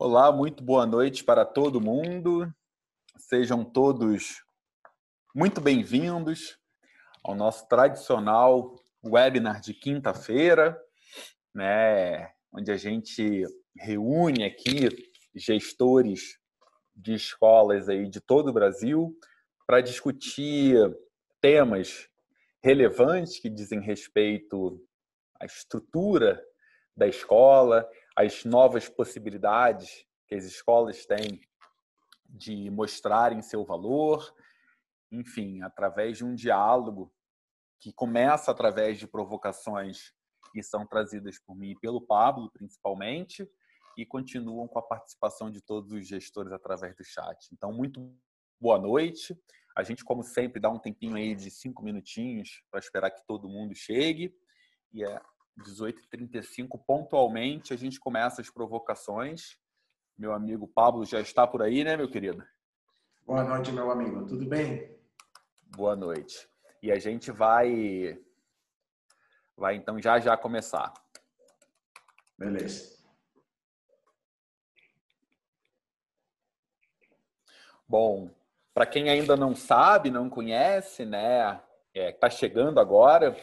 Olá, muito boa noite para todo mundo. Sejam todos muito bem-vindos ao nosso tradicional webinar de quinta-feira, né, onde a gente reúne aqui gestores de escolas aí de todo o Brasil para discutir temas relevantes que dizem respeito à estrutura da escola, as novas possibilidades que as escolas têm de mostrarem seu valor, enfim, através de um diálogo que começa através de provocações que são trazidas por mim e pelo Pablo, principalmente, e continuam com a participação de todos os gestores através do chat. Então, muito boa noite. A gente, como sempre, dá um tempinho aí de cinco minutinhos para esperar que todo mundo chegue. E é 18h35, pontualmente, a gente começa as provocações. Meu amigo Pablo já está por aí, né, meu querido? Boa noite, meu amigo. Tudo bem? Boa noite. E a gente vai vai então já já começar. Beleza. Bom, para quem ainda não sabe, não conhece, né, é, está chegando agora,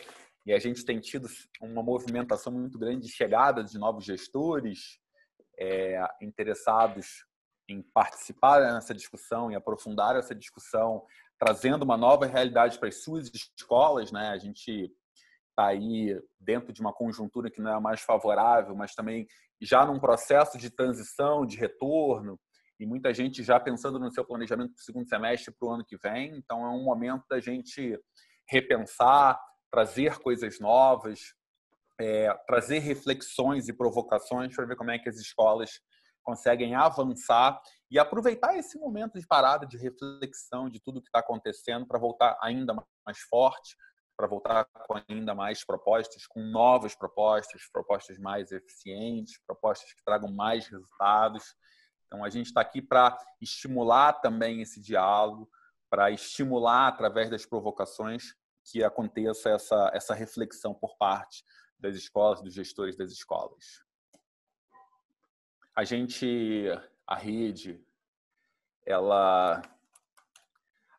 e a gente tem tido uma movimentação muito grande de chegada de novos gestores é, interessados em participar nessa discussão e aprofundar essa discussão, trazendo uma nova realidade para as suas escolas. Né? A gente está aí dentro de uma conjuntura que não é a mais favorável, mas também já num processo de transição, de retorno, e muita gente já pensando no seu planejamento para o segundo semestre para o ano que vem. Então, é um momento da gente repensar, trazer coisas novas, é, trazer reflexões e provocações para ver como é que as escolas conseguem avançar e aproveitar esse momento de parada, de reflexão de tudo que está acontecendo para voltar ainda mais forte, para voltar com ainda mais propostas, com novas propostas, propostas mais eficientes, propostas que tragam mais resultados. Então, a gente está aqui para estimular também esse diálogo, para estimular através das provocações que aconteça essa, essa reflexão por parte das escolas, dos gestores das escolas. A gente, a rede, ela,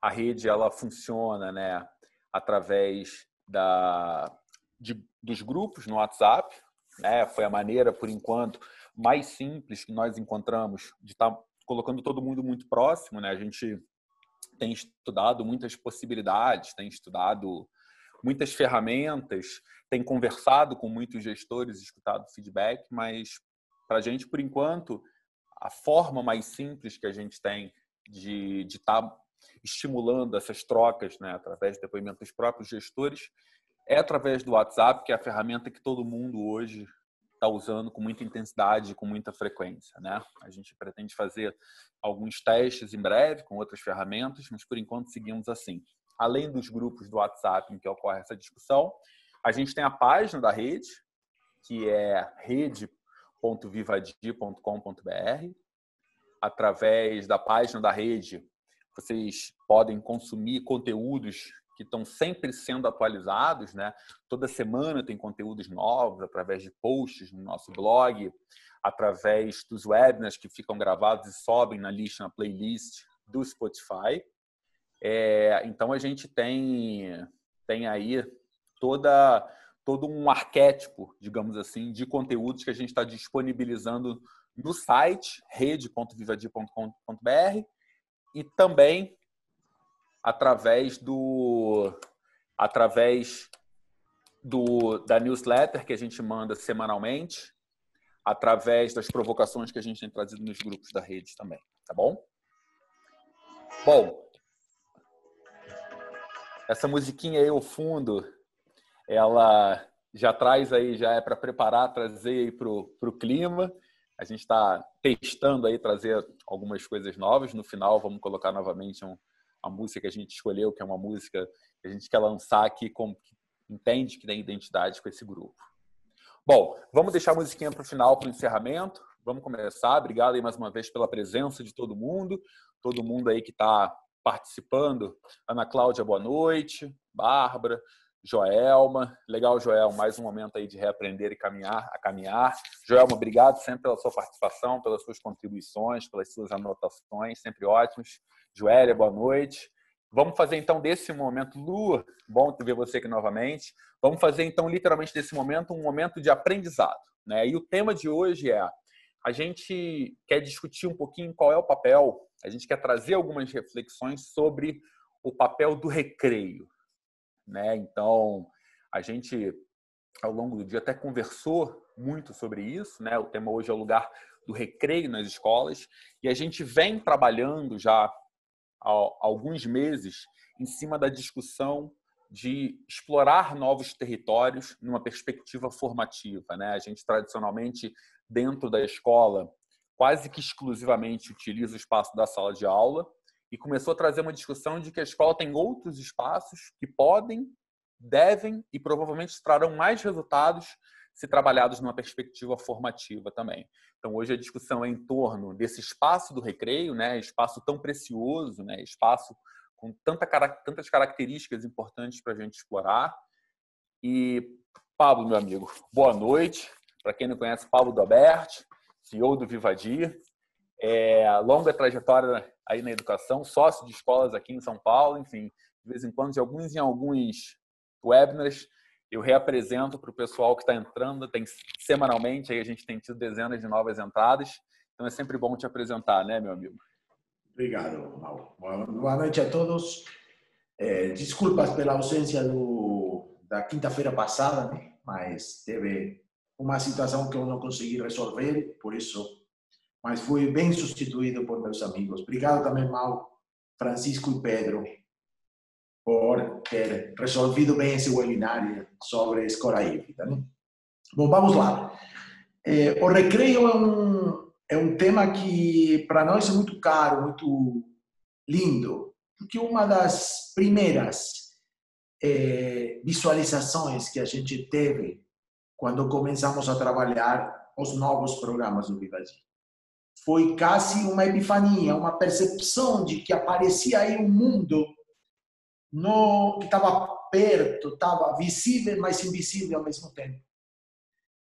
a rede, ela funciona, né, através da, de, dos grupos no WhatsApp, né, foi a maneira, por enquanto, mais simples que nós encontramos de estar tá colocando todo mundo muito próximo, né, a gente tem estudado muitas possibilidades, tem estudado muitas ferramentas, tem conversado com muitos gestores, escutado feedback, mas para a gente, por enquanto, a forma mais simples que a gente tem de estar tá estimulando essas trocas, né, através de depoimento dos próprios gestores, é através do WhatsApp, que é a ferramenta que todo mundo hoje está usando com muita intensidade, com muita frequência, né? A gente pretende fazer alguns testes em breve com outras ferramentas, mas por enquanto seguimos assim. Além dos grupos do WhatsApp em que ocorre essa discussão, a gente tem a página da rede, que é rede.vivadia.com.br. Através da página da rede, vocês podem consumir conteúdos que estão sempre sendo atualizados, né? Toda semana tem conteúdos novos através de posts no nosso blog, através dos webinars que ficam gravados e sobem na lista, na playlist do Spotify. É, então a gente tem tem aí toda todo um arquétipo, digamos assim, de conteúdos que a gente está disponibilizando no site rede.vivadia.com.br e também através do através do da newsletter que a gente manda semanalmente, através das provocações que a gente tem trazido nos grupos da rede também, tá bom? Bom, essa musiquinha aí ao fundo, ela já traz aí, já é para preparar, trazer aí para o clima. A gente está testando aí, trazer algumas coisas novas. No final, vamos colocar novamente um, a música que a gente escolheu, que é uma música a gente quer lançar aqui, com, que entende que tem identidade com esse grupo. Bom, vamos deixar a musiquinha para o final, para o encerramento. Vamos começar. Obrigado aí mais uma vez pela presença de todo mundo, todo mundo aí que está participando. Ana Cláudia, boa noite. Bárbara, Joelma. Legal, Joel, mais um momento aí de reaprender e caminhar, a caminhar. Joelma, obrigado sempre pela sua participação, pelas suas contribuições, pelas suas anotações, sempre ótimos. Joélia, boa noite. Vamos fazer então desse momento, Lu, bom ver você aqui novamente. Vamos fazer então literalmente desse momento um momento de aprendizado, né? E o tema de hoje é a gente quer discutir um pouquinho qual é o papel, a gente quer trazer algumas reflexões sobre o papel do recreio, né? Então, a gente ao longo do dia até conversou muito sobre isso, né? O tema hoje é o lugar do recreio nas escolas e a gente vem trabalhando já há alguns meses em cima da discussão de explorar novos territórios numa perspectiva formativa, né? A gente tradicionalmente dentro da escola quase que exclusivamente utiliza o espaço da sala de aula e começou a trazer uma discussão de que a escola tem outros espaços que podem, devem e provavelmente trarão mais resultados se trabalhados numa perspectiva formativa também. Então hoje a discussão é em torno desse espaço do recreio, né, espaço tão precioso, né, espaço com tanta, tantas características importantes para a gente explorar. E Pablo, meu amigo, boa noite. Para quem não conhece, Paulo Doberti, CEO do Vivadir, é, longa trajetória aí na educação, sócio de escolas aqui em São Paulo, enfim, de vez em quando, de alguns em alguns webinars, eu reapresento para o pessoal que está entrando, tem semanalmente, aí a gente tem tido dezenas de novas entradas, então é sempre bom te apresentar, né, meu amigo? Obrigado, Mauro. Boa noite a todos. É, desculpas pela ausência do, da quinta-feira passada, né? mas teve uma situação que eu não consegui resolver, por isso, mas fui bem substituído por meus amigos. Obrigado também, Mal, Francisco e Pedro, por ter resolvido bem esse webinar sobre escola híbrida. Né? Bom, vamos lá. É, o recreio é um, é um tema que para nós é muito caro, muito lindo, porque uma das primeiras é, visualizações que a gente teve quando começamos a trabalhar os novos programas do Vivaji. Foi quase uma epifania, uma percepção de que aparecia aí um mundo no, que estava perto, estava visível, mas invisível ao mesmo tempo.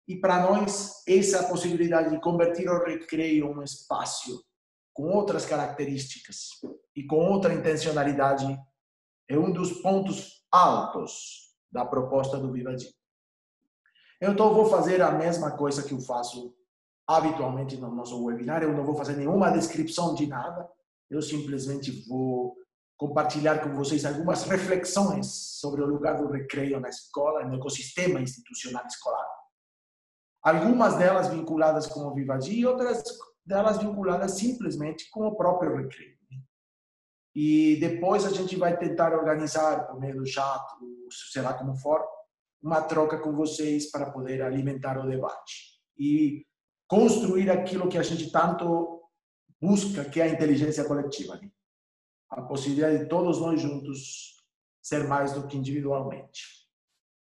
E para nós, essa possibilidade de convertir o recreio um espaço com outras características e com outra intencionalidade é um dos pontos altos da proposta do Vivaji. Então, vou fazer a mesma coisa que eu faço habitualmente no nosso webinar. Eu não vou fazer nenhuma descrição de nada. Eu simplesmente vou compartilhar com vocês algumas reflexões sobre o lugar do recreio na escola, no ecossistema institucional escolar. Algumas delas vinculadas com o Vivaji e outras delas vinculadas simplesmente com o próprio recreio. E depois a gente vai tentar organizar por meio do chat, será como for, uma troca com vocês para poder alimentar o debate e construir aquilo que a gente tanto busca, que é a inteligência coletiva. Né? A possibilidade de todos nós juntos ser mais do que individualmente.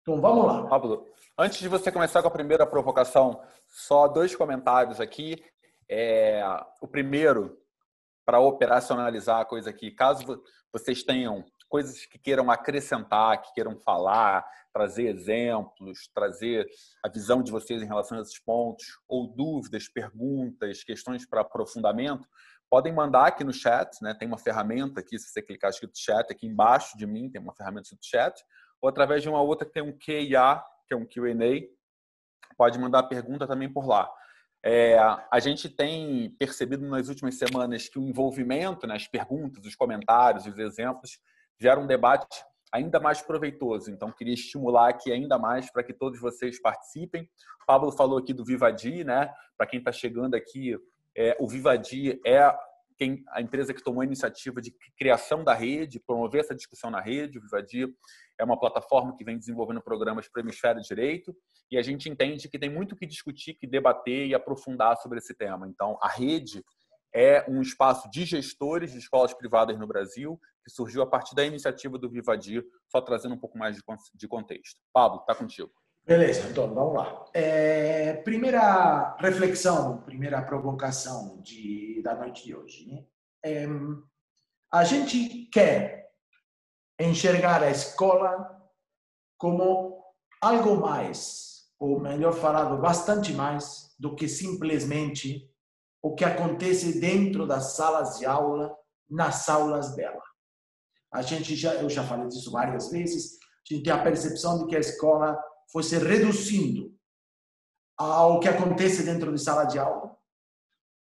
Então, vamos lá. Pablo, antes de você começar com a primeira provocação, só dois comentários aqui. É, o primeiro, para operacionalizar a coisa aqui, caso vocês tenham coisas que queiram acrescentar, que queiram falar, trazer exemplos, trazer a visão de vocês em relação a esses pontos, ou dúvidas, perguntas, questões para aprofundamento, podem mandar aqui no chat, né? Tem uma ferramenta aqui, se você clicar escrito chat, aqui embaixo de mim tem uma ferramenta escrito chat, ou através de uma outra que tem um QA, que é um Q&A, pode mandar pergunta também por lá. É, a gente tem percebido nas últimas semanas que o envolvimento, né, as perguntas, os comentários, os exemplos, gera um debate ainda mais proveitoso. Então, queria estimular aqui ainda mais para que todos vocês participem. O Pablo falou aqui do Vivadi, né? Para quem está chegando aqui, é, o Vivadi é quem, a empresa que tomou a iniciativa de criação da rede, promover essa discussão na rede. O Vivadi é uma plataforma que vem desenvolvendo programas para o hemisfério direito e a gente entende que tem muito que discutir, que debater e aprofundar sobre esse tema. Então, a rede é um espaço de gestores de escolas privadas no Brasil, que surgiu a partir da iniciativa do Vivadir, só trazendo um pouco mais de contexto. Pablo, está contigo. Beleza, então vamos lá. É, primeira reflexão, primeira provocação de, da noite de hoje. Né? É, a gente quer enxergar a escola como algo mais, ou melhor falado, bastante mais do que simplesmente o que acontece dentro das salas de aula, nas aulas dela. A gente já, eu já falei disso várias vezes, a gente tem a percepção de que a escola foi se reduzindo ao que acontece dentro de sala de aula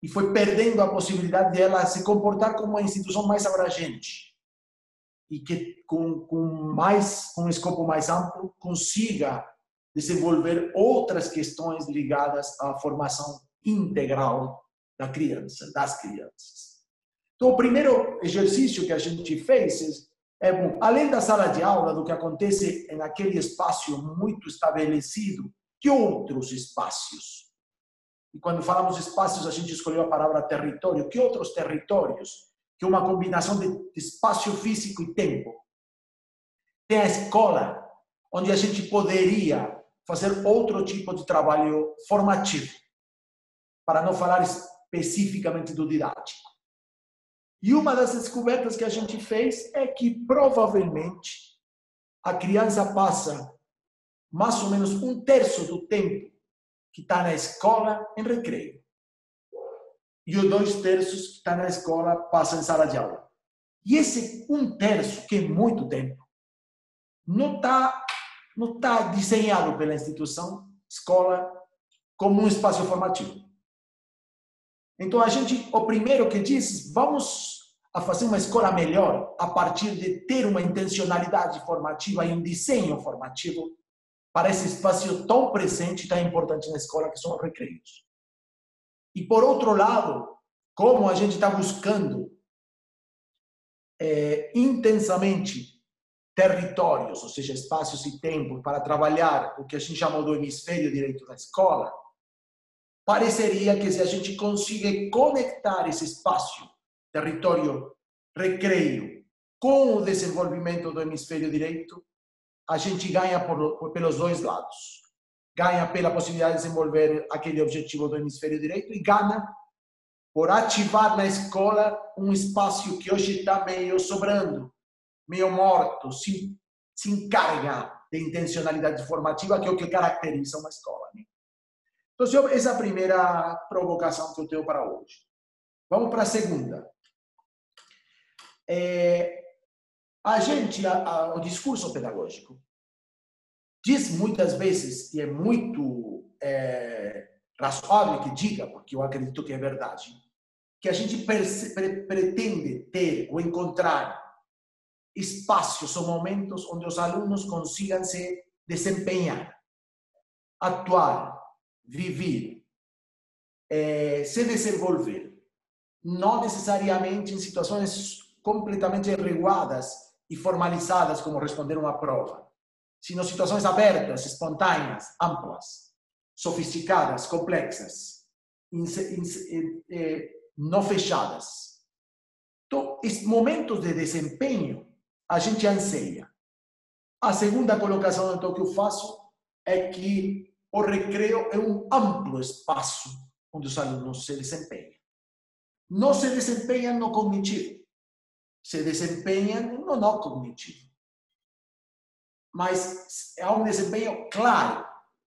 e foi perdendo a possibilidade de se comportar como uma instituição mais abrangente e que com, com mais com um escopo mais amplo consiga desenvolver outras questões ligadas à formação integral da criança, das crianças. Então, o primeiro exercício que a gente fez é, bom, além da sala de aula, do que acontece naquele espaço muito estabelecido, que outros espaços? E quando falamos espaços, a gente escolheu a palavra território. Que outros territórios? Que uma combinação de espaço físico e tempo. Tem a escola, onde a gente poderia fazer outro tipo de trabalho formativo, para não falar especificamente do didático. E uma das descobertas que a gente fez é que provavelmente a criança passa mais ou menos um terço do tempo que está na escola em recreio. E os dois terços que está na escola passa em sala de aula. E esse um terço, que é muito tempo, não está não tá desenhado pela instituição, escola, como um espaço formativo. Então a gente, o primeiro que diz, vamos a fazer uma escola melhor a partir de ter uma intencionalidade formativa e um desenho formativo para esse espaço tão presente e tão importante na escola que são os recreios. E por outro lado, como a gente está buscando é, intensamente territórios, ou seja, espaços e tempos para trabalhar o que a gente chamou do hemisfério direito da escola, pareceria que se a gente conseguir conectar esse espaço, território recreio, com o desenvolvimento do hemisfério direito, a gente ganha por, por, pelos dois lados. Ganha pela possibilidade de desenvolver aquele objetivo do hemisfério direito e ganha por ativar na escola um espaço que hoje está meio sobrando, meio morto, se, se encarga de intencionalidade formativa, que é o que caracteriza uma escola. Né? Então, essa é a primeira provocação que eu tenho para hoje. Vamos para a segunda. É, a gente, a, a, o discurso pedagógico, diz muitas vezes, e é muito é, razoável que diga, porque eu acredito que é verdade, que a gente pre pretende ter ou encontrar espaços ou momentos onde os alunos consigam se desempenhar, atuar, viver, é, se desenvolver. Não necessariamente em situações completamente reguladas e formalizadas como responder uma prova, sino situações abertas, espontâneas, amplas, sofisticadas, complexas, eh, não fechadas. Então, momentos de desempenho a gente anseia. A segunda colocação então, que eu faço é que o recreio é um amplo espaço onde os alunos se desempenham. Não se desempenham no cognitivo, se desempenham no não cognitivo. Mas há um desempenho claro,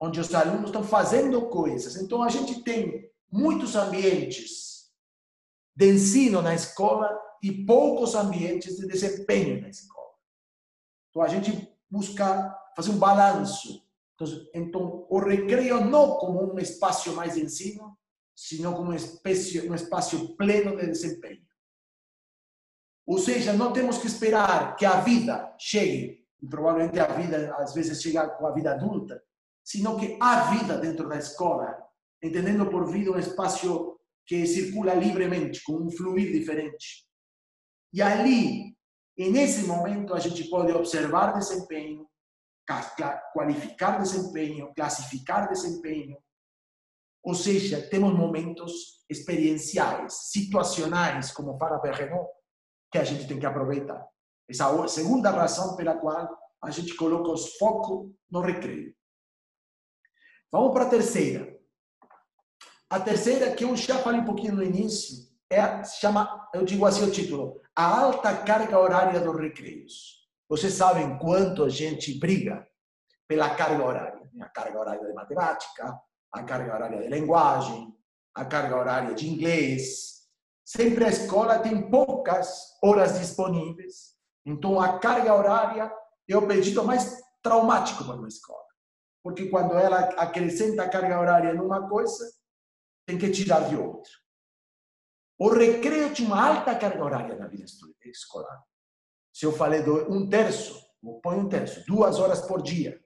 onde os alunos estão fazendo coisas. Então, a gente tem muitos ambientes de ensino na escola e poucos ambientes de desempenho na escola. Então, a gente busca fazer um balanço. Então, então o recreio não como espaço mais de ensino, sino como um espaço, um espaço pleno de desempenho. Ou seja, não temos que esperar que a vida chegue, provavelmente a vida às vezes chega com a vida adulta, sino que há vida dentro da escola, entendendo por vida um espaço que circula livremente, com um fluir diferente. E ali, nesse momento, a gente pode observar desempenho, qualificar desempenho, classificar desempenho. Ou seja, temos momentos experienciais, situacionais, como fala Perrenot, que a gente tem que aproveitar. Essa é a segunda razão pela qual a gente coloca os foco no recreio. Vamos para a terceira. A terceira, que eu já falei um pouquinho no início, é, chama, eu digo assim o título, a alta carga horária dos recreios. Vocês sabem quanto a gente briga pela carga horária. A carga horária de matemática, a carga horária de linguagem, a carga horária de inglês. Sempre a escola tem poucas horas disponíveis, então a carga horária é o pedido mais traumático para uma escola. Porque quando ela acrescenta a carga horária numa coisa, tem que tirar de outra. O recreio tinha uma alta carga horária na vida escolar. Se eu falei de um terço, põe um terço, duas horas por dia,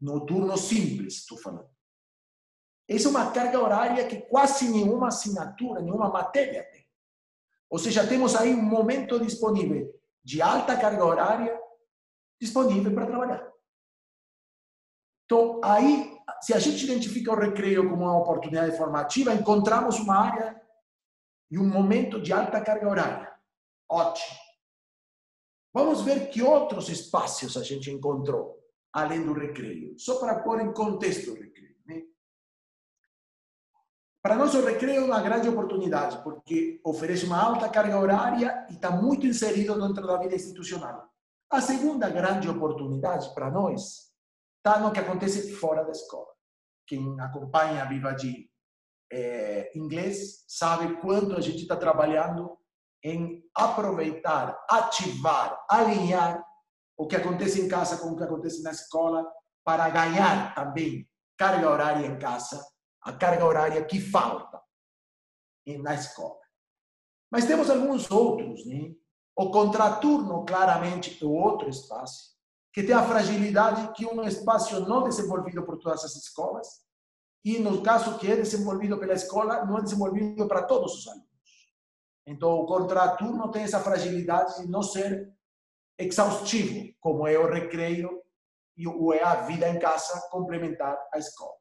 no turno simples, estou falando. Essa é uma carga horária que quase nenhuma assinatura, nenhuma matéria tem. Ou seja, temos aí um momento disponível de alta carga horária disponível para trabalhar. Então, aí, se a gente identifica o recreio como uma oportunidade formativa, encontramos uma área e um momento de alta carga horária. Ótimo. Vamos ver que outros espaços a gente encontrou, além do recreio. Só para pôr em contexto o recreio. Né? Para nós, o recreio é uma grande oportunidade, porque oferece uma alta carga horária e está muito inserido dentro da vida institucional. A segunda grande oportunidade para nós está no que acontece fora da escola. Quem acompanha a Viva de é, inglês sabe quanto a gente está trabalhando em aproveitar, ativar, alinhar o que acontece em casa com o que acontece na escola para ganhar também carga horária em casa, a carga horária que falta na escola. Mas temos alguns outros, né? O contraturno, claramente, é outro espaço, que tem a fragilidade que um espaço não desenvolvido por todas as escolas, e no caso que é desenvolvido pela escola, não é desenvolvido para todos os alunos. Então, o contraturno tem essa fragilidade de não ser exaustivo, como é o recreio e o é a vida em casa complementar à escola.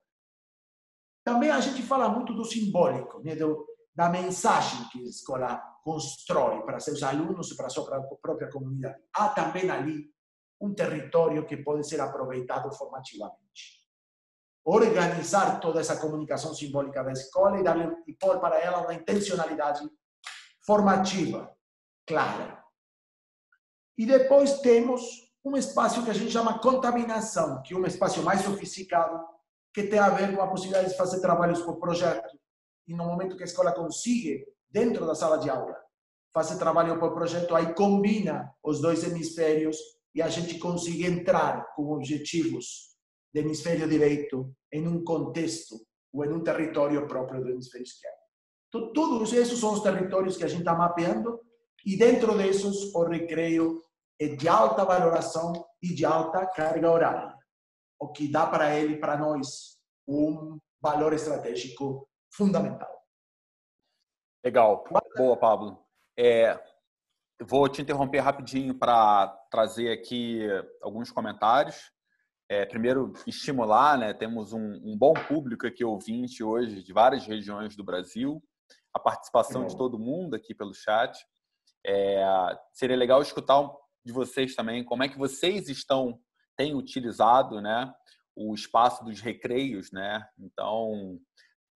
Também a gente fala muito do simbólico, né? do, da mensagem que a escola constrói para seus alunos e para a sua própria comunidade. Há também ali um território que pode ser aproveitado formativamente. Organizar toda essa comunicação simbólica da escola e, darle, e pôr para ela uma intencionalidade formativa, clara. E depois temos um espaço que a gente chama contaminação, que é um espaço mais sofisticado, que tem a ver com a possibilidade de fazer trabalhos por projeto. E no momento que a escola consiga dentro da sala de aula, fazer trabalho por projeto, aí combina os dois hemisférios e a gente consegue entrar com objetivos do hemisfério direito em um contexto ou em um território próprio do hemisfério esquerdo. Então, todos esses são os territórios que a gente está mapeando e dentro desses o recreio é de alta valoração e de alta carga horária, o que dá para ele, para nós, um valor estratégico fundamental. Legal. Boa, Pablo. É, vou te interromper rapidinho para trazer aqui alguns comentários. É, primeiro, estimular, né? Temos um, um, bom público aqui ouvinte hoje de várias regiões do Brasil, a participação de todo mundo aqui pelo chat. É, seria legal escutar de vocês também como é que vocês estão têm utilizado, né? O espaço dos recreios, né? Então,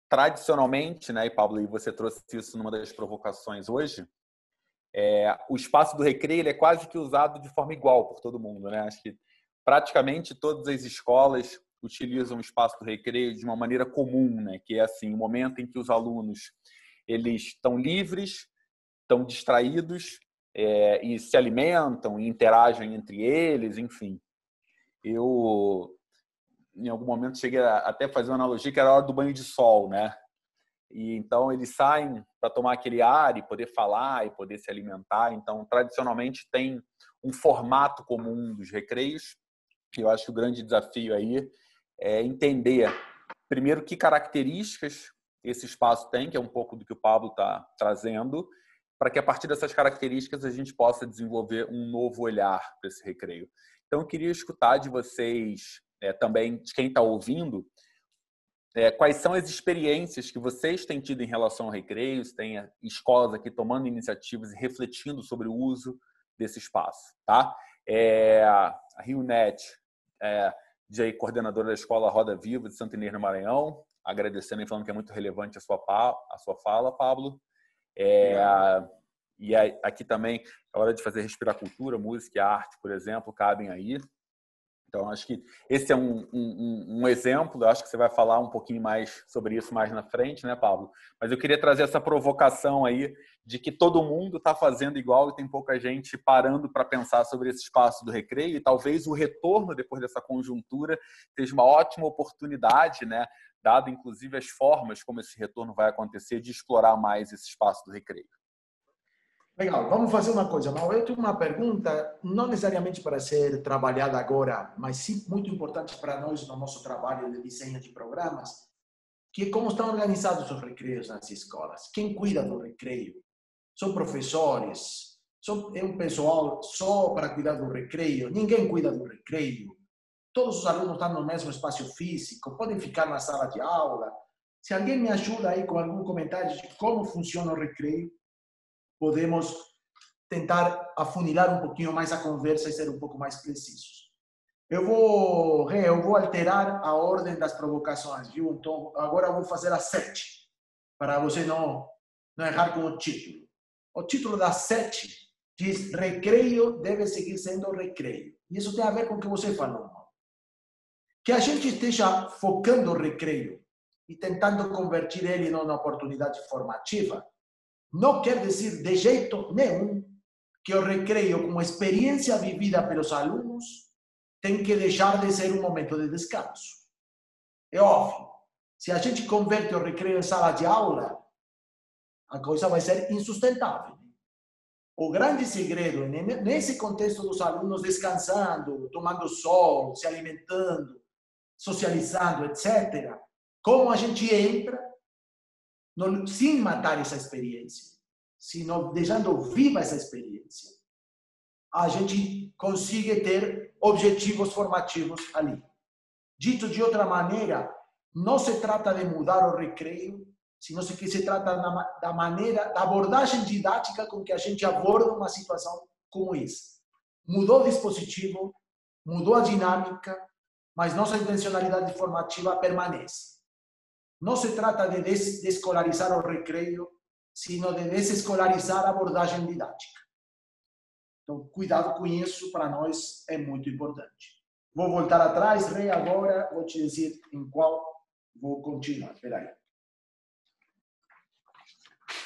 tradicionalmente, né, e Pablo, e você trouxe isso numa das provocações hoje, é, o espaço do recreio é quase que usado de forma igual por todo mundo, né? Acho que praticamente todas as escolas utilizam o espaço do recreio de uma maneira comum, né? Que é assim, o momento em que os alunos eles estão livres, estão distraídos é, e se alimentam e interagem entre eles, enfim. Eu em algum momento cheguei a até fazer uma analogia que era a hora do banho de sol, né? E então eles saem para tomar aquele ar e poder falar e poder se alimentar. Então, tradicionalmente tem um formato comum dos recreios. Eu acho que o grande desafio aí é entender primeiro que características esse espaço tem, que é um pouco do que o Pablo está trazendo, para que a partir dessas características a gente possa desenvolver um novo olhar para esse recreio. Então, eu queria escutar de vocês é, também de quem está ouvindo, é, quais são as experiências que vocês têm tido em relação ao recreio, se tem escolas aqui tomando iniciativas e refletindo sobre o uso desse espaço, tá? É, a RioNet, é, de coordenadora da Escola Roda Viva de Santo Inês no Maranhão, agradecendo e falando que é muito relevante a sua, a sua fala, Pablo. É, e aqui também, a hora de fazer respirar cultura, música e arte, por exemplo, cabem aí. Então, acho que esse é um, um, um, exemplo. Eu acho que você vai falar um pouquinho mais sobre isso mais na frente, né, Pablo? Mas eu queria trazer essa provocação aí de que todo mundo está fazendo igual e tem pouca gente parando para pensar sobre esse espaço do recreio. E talvez o retorno depois dessa conjuntura seja uma ótima oportunidade, né? Dado inclusive as formas como esse retorno vai acontecer, de explorar mais esse espaço do recreio. Legal, vamos fazer uma coisa, Mauro. Eu tenho uma pergunta, não necessariamente para ser trabalhada agora, mas sim muito importante para nós no nosso trabalho de desenho de programas, que é como estão organizados os recreios nas escolas. Quem cuida do recreio? São professores? É um pessoal só para cuidar do recreio? Ninguém cuida do recreio? Todos os alunos estão no mesmo espaço físico? Podem ficar na sala de aula? Se alguém me ajuda aí com algum comentário de como funciona o recreio, podemos tentar afunilar um pouquinho mais a conversa e ser um pouco mais precisos. Eu vou, eu vou alterar a ordem das provocações, viu? Então, agora eu vou fazer a sete, para você não, não errar com o título. O título da sete diz: recreio deve seguir sendo recreio. E isso tem a ver com o que você falou. Que a gente esteja focando o recreio e tentando convertir ele numa oportunidade formativa, não quer dizer de jeito nenhum que o recreio, como experiência vivida pelos alunos, tem que deixar de ser um momento de descanso. É óbvio. Se a gente converte o recreio em sala de aula, a coisa vai ser insustentável. O grande segredo, nesse contexto dos alunos descansando, tomando sol, se alimentando, socializando, etc., como a gente entra não, sem matar essa experiência, sino deixando viva essa experiência, a gente consiga ter objetivos formativos ali. Dito de outra maneira, não se trata de mudar o recreio, sino que se trata da maneira, da abordagem didática com que a gente aborda uma situação como essa. Mudou o dispositivo, mudou a dinâmica, mas nossa intencionalidade formativa permanece. Não se trata de desescolarizar o recreio, sino de desescolarizar a abordagem didática. Então, cuidado com isso, para nós é muito importante. Vou voltar atrás, Rei, agora vou te dizer em qual vou continuar. Espera aí.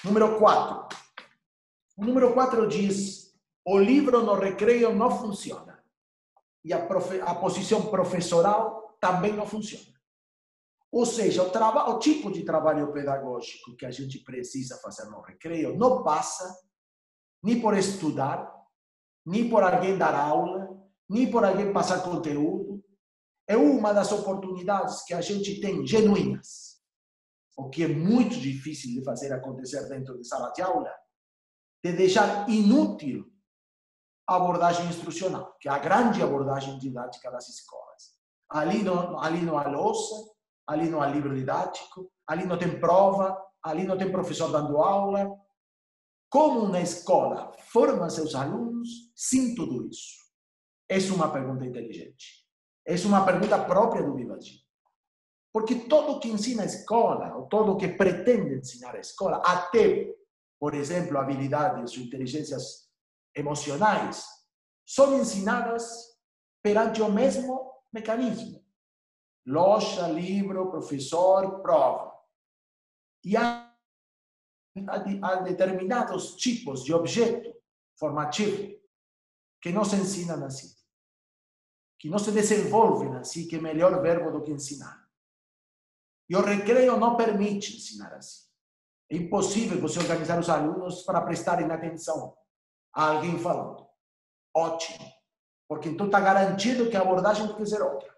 Número 4. O número 4 diz: o livro no recreio não funciona. E a, profe, a posição professoral também não funciona. Ou seja, o, o tipo de trabalho pedagógico que a gente precisa fazer no recreio não passa nem por estudar, nem por alguém dar aula, nem por alguém passar conteúdo. É uma das oportunidades que a gente tem genuínas, o que é muito difícil de fazer acontecer dentro de sala de aula, de deixar inútil a abordagem instrucional, que é a grande abordagem didática das escolas. Ali no, ali no a louça, ali não há livro didático, ali não tem prova, ali não tem professor dando aula. Como uma escola forma seus alunos sem tudo isso? Essa é uma pergunta inteligente. Essa é uma pergunta própria do Vivadim. Porque todo que ensina a escola, ou todo que pretende ensinar a escola, até, por exemplo, habilidades ou inteligências emocionais, são ensinadas perante o mesmo mecanismo loja, livro, professor, prova. E há, há determinados tipos de objeto formativo que não se ensinam assim, que não se desenvolvem assim, que é melhor verbo do que ensinar. E o recreio não permite ensinar assim. É impossível você organizar os alunos para prestarem atenção a alguém falando. Ótimo. Porque então está garantido que a abordagem tem que ser outra.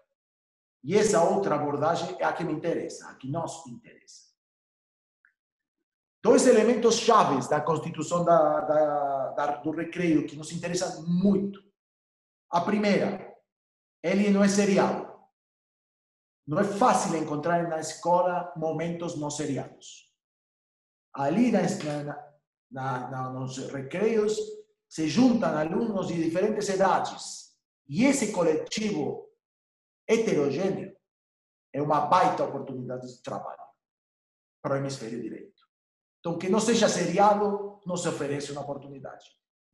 E essa outra abordagem é a que me interessa, a que nos interessa. Dois elementos chaves da constituição da, da, da, do recreio que nos interessam muito. A primeira, ele não é seriado. Não é fácil encontrar na escola momentos não seriados. Ali na, na, na, nos recreios se juntam alunos de diferentes idades. E esse coletivo heterogêneo, é uma baita oportunidade de trabalho para o hemisfério direito. Então, que não seja seriado, não se oferece uma oportunidade.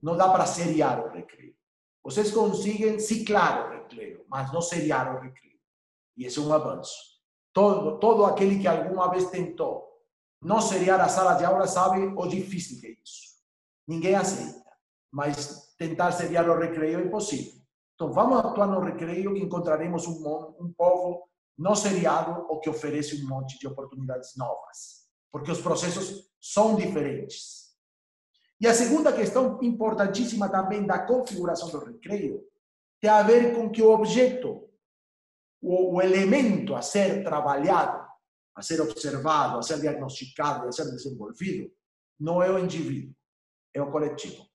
Não dá para seriar o recreio. Vocês conseguem ciclar o recreio, mas não seriar o recreio. E esse é um avanço. Todo, todo aquele que alguma vez tentou não seriar a sala de aula sabe o difícil que é isso. Ninguém aceita. Mas tentar seriar o recreio é impossível. Então, vamos atuar no recreio que encontraremos um, um povo não seriado ou que oferece um monte de oportunidades novas. Porque os processos são diferentes. E a segunda questão importantíssima também da configuração do recreio tem a ver com que o objeto, o, o elemento a ser trabalhado, a ser observado, a ser diagnosticado, a ser desenvolvido, não é o indivíduo, é o coletivo.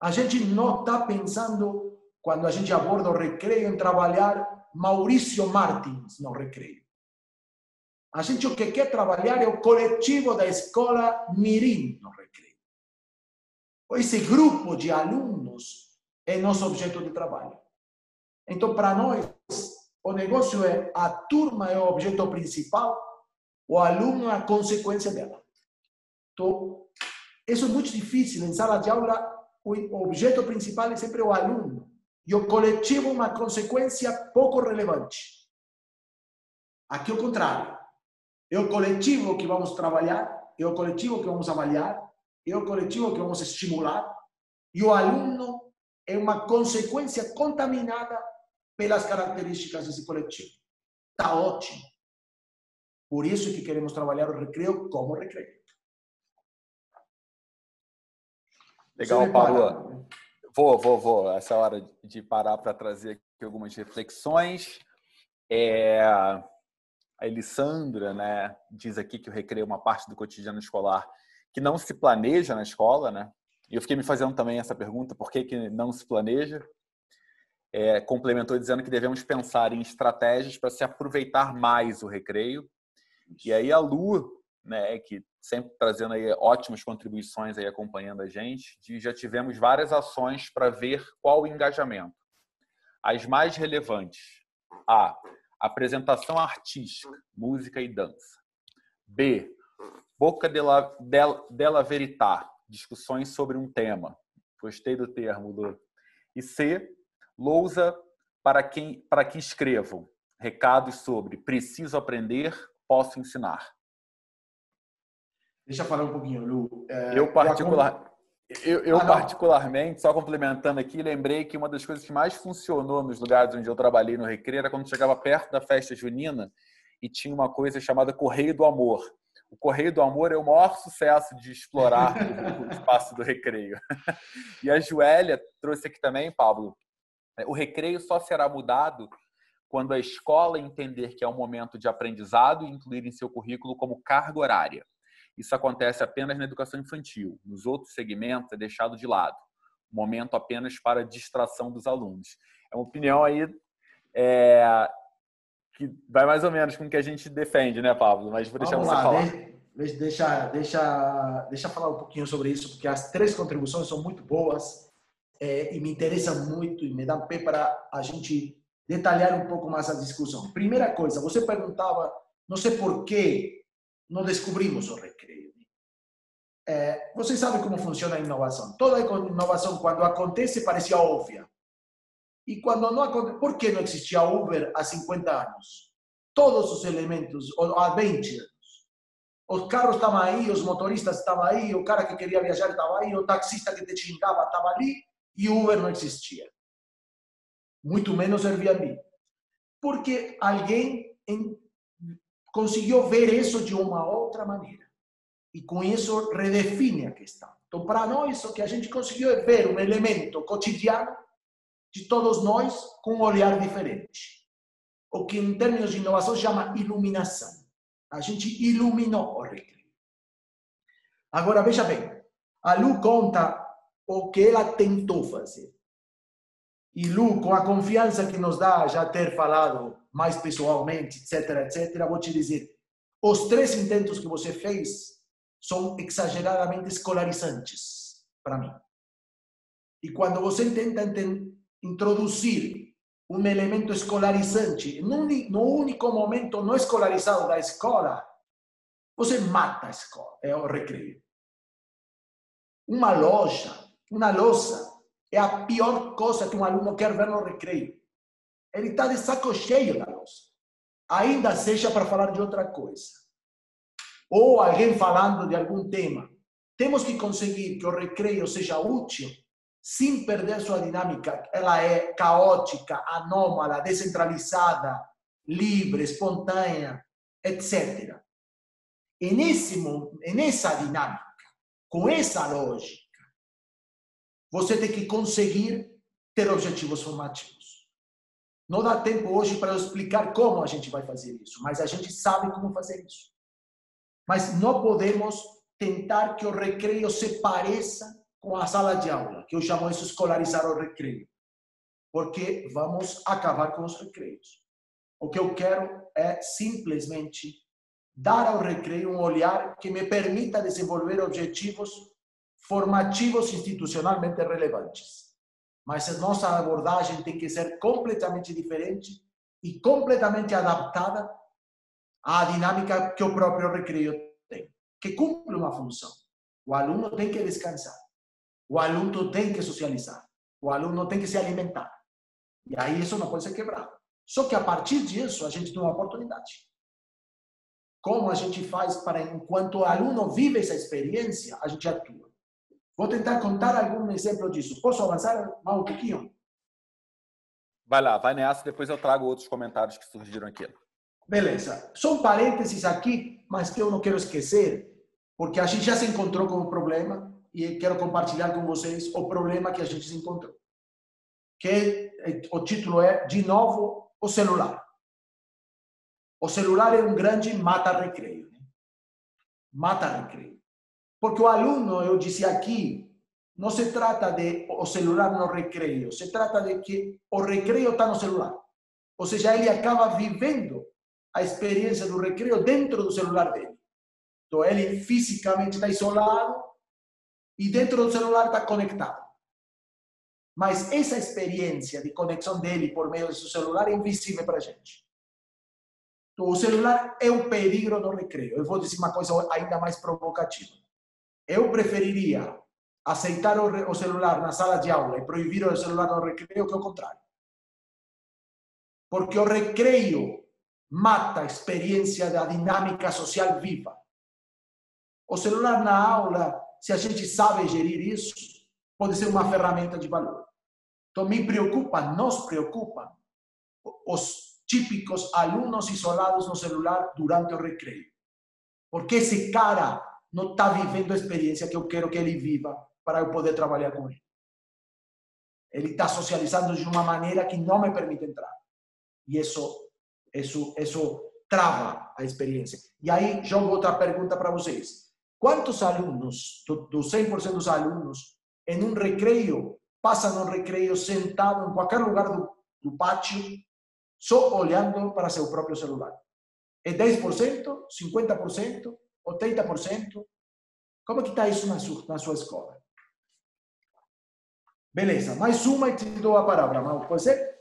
A gente não está pensando, quando a gente aborda o recreio, em trabalhar Maurício Martins no recreio. A gente o que quer trabalhar é o coletivo da escola Mirim no recreio. Esse grupo de alunos é nosso objeto de trabalho. Então, para nós, o negócio é a turma é o objeto principal, o aluno é a consequência dela. Então, isso é muito difícil. Em sala de aula, o objeto principal é sempre o aluno. E o coletivo uma consequência pouco relevante. Aqui o contrário. É o coletivo que vamos trabalhar, é o coletivo que vamos avaliar, é o coletivo que vamos estimular, e o aluno é uma consequência contaminada pelas características desse coletivo. Está ótimo. Por isso que queremos trabalhar o recreio como recreio. Legal, Paulo. Vou, vou, vou. Essa é a hora de parar para trazer aqui algumas reflexões. É, a Elissandra né, diz aqui que o recreio é uma parte do cotidiano escolar que não se planeja na escola, né? E eu fiquei me fazendo também essa pergunta, por que, que não se planeja? é, complementou dizendo que devemos pensar em estratégias para se aproveitar mais o recreio. E aí a Lu, né, que sempre trazendo aí ótimas contribuições aí acompanhando a gente, de, já tivemos várias ações para ver qual o engajamento. As mais relevantes: A. Apresentação artística, música e dança. B. Boca della, della, verità, discussões sobre um tema. Gostei do termo, Lu. E C Lousa para quem para que escrevam recados sobre preciso aprender, posso ensinar. Deixa eu falar um pouquinho, Lu. É, eu particular eu, eu ah, particularmente, só complementando aqui, lembrei que uma das coisas que mais funcionou nos lugares onde eu trabalhei no Recreio era quando chegava perto da festa junina e tinha uma coisa chamada Correio do Amor. O Correio do Amor é o maior sucesso de explorar o espaço do Recreio. E a Joélia trouxe aqui também, Pablo, é, o recreio só será mudado quando a escola entender que é um momento de aprendizado e incluir em seu currículo como carga horária. Isso acontece apenas na educação infantil. Nos outros segmentos é deixado de lado. Momento apenas para distração dos alunos. É uma opinião aí é, que vai mais ou menos com o que a gente defende, né, Pablo? Mas vou deixar Vamos você lá, falar. Deixa, deixa, deixa falar um pouquinho sobre isso, porque as três contribuições são muito boas é, e me interessa muito e me dá pé para a gente detalhar um pouco mais a discussão. Primeira coisa, você perguntava, não sei por que não descobrimos o recreio. É, você sabe como funciona a inovação. Toda inovação, quando acontece, parecia óbvia. E quando não acontece, por que não existia Uber há 50 anos? Todos os elementos, há 20 anos. Os carros estavam aí, os motoristas estavam aí, o cara que queria viajar estava aí, o taxista que te xingava estava ali, e Uber não existia. Muito menos Airbnb. Porque alguém conseguiu ver isso de uma outra maneira. E com isso redefine a questão. Então, para nós, o que a gente conseguiu é ver um elemento cotidiano de todos nós com um olhar diferente. O que, em termos de inovação, chama iluminação. A gente iluminou o recreio. Agora, veja bem. A Lu conta o que ela tentou fazer. E Lu, com a confiança que nos dá já ter falado mais pessoalmente, etc, etc, vou te dizer, os três intentos que você fez são exageradamente escolarizantes para mim. E quando você tenta introduzir um elemento escolarizante no único momento não escolarizado da escola, você mata a escola, é o recreio. Uma loja uma louça é a pior coisa que um aluno quer ver no recreio. Ele está de saco cheio da louça. Ainda seja para falar de outra coisa. Ou alguém falando de algum tema. Temos que conseguir que o recreio seja útil sem perder sua dinâmica. Ela é caótica, anômala, descentralizada, livre, espontânea, etc. E nesse, nessa dinâmica, com essa lógica, você tem que conseguir ter objetivos formativos. Não dá tempo hoje para eu explicar como a gente vai fazer isso, mas a gente sabe como fazer isso. Mas não podemos tentar que o recreio se pareça com a sala de aula, que eu chamo isso escolarizar o recreio, porque vamos acabar com os recreios. O que eu quero é simplesmente dar ao recreio um olhar que me permita desenvolver objetivos formativos institucionalmente relevantes. Mas a nossa abordagem tem que ser completamente diferente e completamente adaptada à dinâmica que o próprio recreio tem, que cumpre uma função. O aluno tem que descansar, o aluno tem que socializar, o aluno tem que se alimentar. E aí isso não pode ser quebrado. Só que a partir disso a gente tem uma oportunidade. Como a gente faz para, enquanto o aluno vive essa experiência, a gente atua. Vou tentar contar algum exemplo disso. Posso avançar mais um pouquinho? Vai lá, vai nessa, depois eu trago outros comentários que surgiram aqui. Beleza. São parênteses aqui, mas que eu não quero esquecer, porque a gente já se encontrou com o problema e quero compartilhar com vocês o problema que a gente se encontrou. Que o título é, de novo, o celular. O celular é um grande mata-recreio. Né? Mata-recreio. Porque o aluno, eu disse aqui, não se trata de o celular no recreio, se trata de que o recreio está no celular. Ou seja, ele acaba vivendo a experiência do recreio dentro do celular dele. Então, ele fisicamente está isolado e dentro do celular está conectado. Mas essa experiência de conexão dele por meio do seu celular é invisível para a gente. Então, o celular é um perigo no recreio. Eu vou dizer uma coisa ainda mais provocativa. Eu preferiria aceitar o celular na sala de aula e proibir o celular no recreio que o contrário. Porque o recreio mata a experiência da dinâmica social viva. O celular na aula, se a gente sabe gerir isso, pode ser uma ferramenta de valor. Então, me preocupa, nos preocupa os típicos alunos isolados no celular durante o recreio. Porque esse cara não está vivendo a experiência que eu quero que ele viva para eu poder trabalhar com ele. Ele está socializando de uma maneira que não me permite entrar. E isso, isso, isso trava a experiência. E aí, jogo outra pergunta para vocês. Quantos alunos, dos 100% dos alunos, em um recreio, passa no recreio sentado em qualquer lugar do, do pátio, só olhando para seu próprio celular. É 10%, 50%, 80%? Como que está isso na sua, na sua escola? Beleza, mais uma e te dou a palavra, Mauro, pode ser?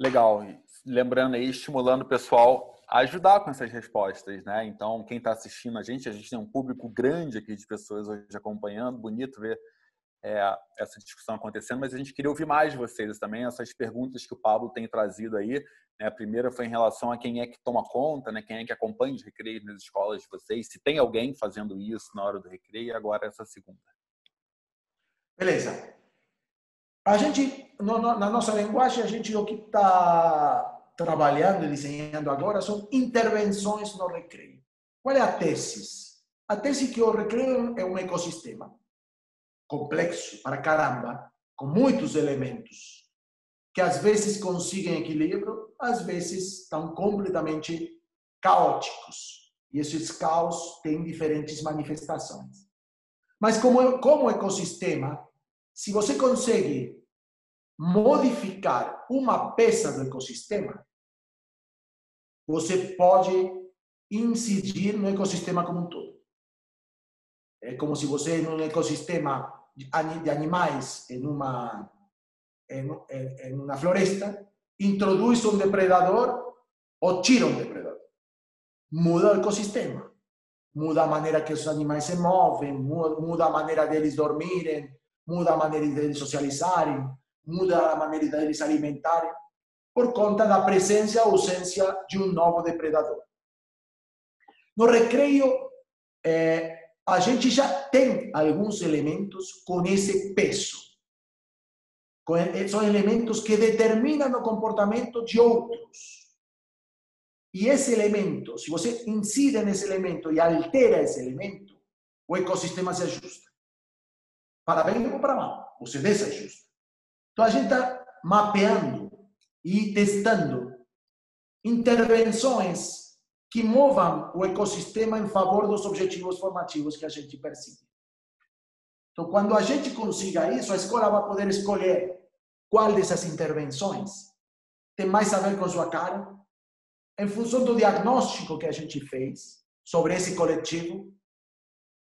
Legal. Lembrando aí, estimulando o pessoal a ajudar com essas respostas, né? Então, quem está assistindo a gente, a gente tem um público grande aqui de pessoas hoje acompanhando, bonito ver é, essa discussão acontecendo, mas a gente queria ouvir mais de vocês também, essas perguntas que o Pablo tem trazido aí. Né? A primeira foi em relação a quem é que toma conta, né? quem é que acompanha os recreios nas escolas de vocês, se tem alguém fazendo isso na hora do recreio, e agora essa segunda. Beleza. A gente, no, no, na nossa linguagem, a gente o que está trabalhando e desenhando agora são intervenções no recreio. Qual é a tese? A tese é que o recreio é um ecossistema complexo para caramba, com muitos elementos, que às vezes conseguem equilíbrio, às vezes estão completamente caóticos. E esses caos têm diferentes manifestações. Mas como, como ecossistema, se você consegue modificar uma peça do ecossistema, você pode incidir no ecossistema como um todo. É como se você, num ecossistema de animais em uma, em, em floresta, introduz um depredador ou tira um depredador. Muda o ecossistema. Muda a maneira que os animais se movem, muda a maneira deles dormirem, muda a maneira deles socializarem, muda a maneira deles alimentarem, por conta da presença ou ausência de um novo depredador. No recreio, é, a gente já tem alguns elementos com esse peso. São elementos que determinam o comportamento de outros. E esse elemento, se você incide nesse elemento e altera esse elemento, o ecossistema se ajusta. Para bem ou para mal, se desajusta. Então a gente está mapeando e testando intervenções que movam o ecossistema em favor dos objetivos formativos que a gente persegue. Então, quando a gente consiga isso, a escola vai poder escolher qual dessas intervenções tem mais a ver com sua cara, em função do diagnóstico que a gente fez sobre esse coletivo.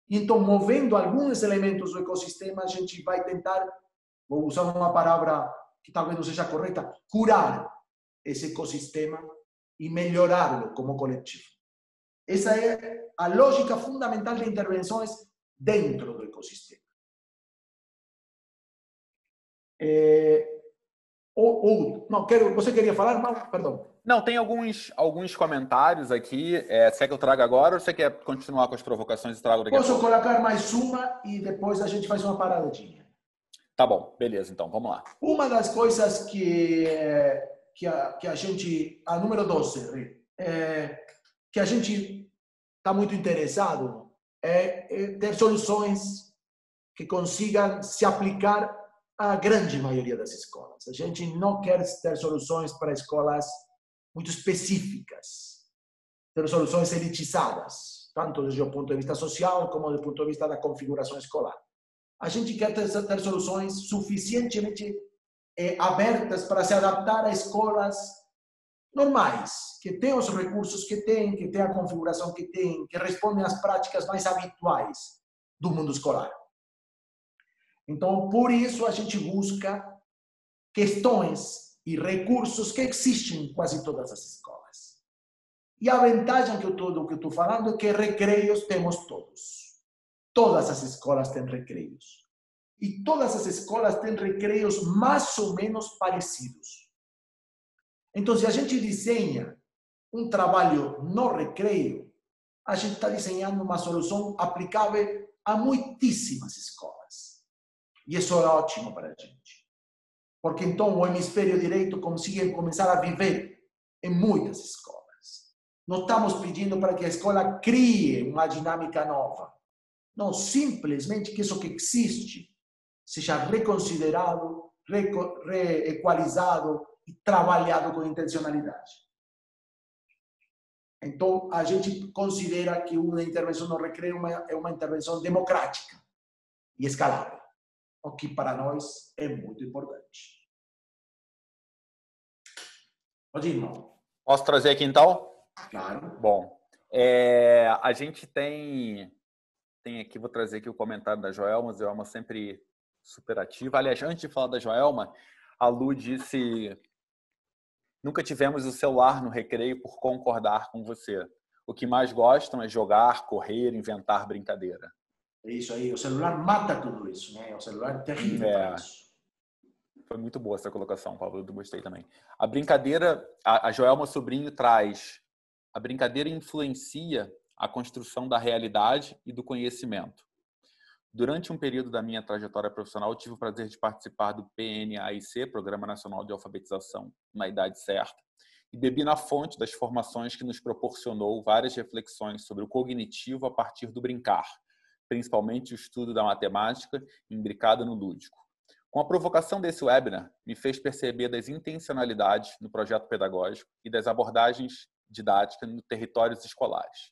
Então, movendo alguns elementos do ecossistema, a gente vai tentar, vou usar uma palavra que talvez não seja correta, curar esse ecossistema e melhorá-lo como coletivo. Essa é a lógica fundamental de intervenções dentro do ecossistema. É, ou, ou, não, quero, você queria falar, mas, perdão. Não, tem alguns, alguns comentários aqui. É, você quer que eu traga agora ou você quer continuar com as provocações e trago daqui Posso colocar mais uma e depois a gente faz uma paradinha. Tá bom, beleza, então, vamos lá. Uma das coisas que, que, a, que a gente, a número 12, é, que a gente está muito interessado é, é ter soluções que consigam se aplicar à grande maioria das escolas. A gente não quer ter soluções para escolas muito específicas, ter soluções elitizadas, tanto desde o ponto de vista social como do ponto de vista da configuração escolar a gente quer ter, ter soluções suficientemente é, abertas para se adaptar a escolas normais, que têm os recursos que têm, que têm a configuração que têm, que respondem às práticas mais habituais do mundo escolar. Então, por isso, a gente busca questões e recursos que existem em quase todas as escolas. E a vantagem que eu estou falando é que recreios temos todos. Todas as escolas têm recreios. E todas as escolas têm recreios mais ou menos parecidos. Então, se a gente desenha um trabalho no recreio, a gente está desenhando uma solução aplicável a muitíssimas escolas. E isso é ótimo para a gente. Porque então o hemisfério direito consegue começar a viver em muitas escolas. Não estamos pedindo para que a escola crie uma dinâmica nova. Não, simplesmente que isso que existe seja reconsiderado, reequalizado e trabalhado com intencionalidade. Então, a gente considera que uma intervenção no recreio é uma intervenção democrática e escalável, o que para nós é muito importante. Pode ir, irmão. Posso trazer aqui então? Claro. Bom, é, a gente tem tem aqui, vou trazer aqui o comentário da Joelma, Joelma sempre super ativa. Aliás, antes de falar da Joelma, a Lu disse: Nunca tivemos o celular no recreio por concordar com você. O que mais gostam é jogar, correr, inventar brincadeira. É isso aí, o celular mata tudo isso, né? O celular é terrível é. Foi muito boa essa colocação, Paulo, eu gostei também. A brincadeira, a, a Joelma Sobrinho traz, a brincadeira influencia a construção da realidade e do conhecimento. Durante um período da minha trajetória profissional, tive o prazer de participar do PNAIC, Programa Nacional de Alfabetização na Idade Certa, e bebi na fonte das formações que nos proporcionou várias reflexões sobre o cognitivo a partir do brincar, principalmente o estudo da matemática imbricada no lúdico. Com a provocação desse webinar, me fez perceber das intencionalidades no projeto pedagógico e das abordagens didáticas nos territórios escolares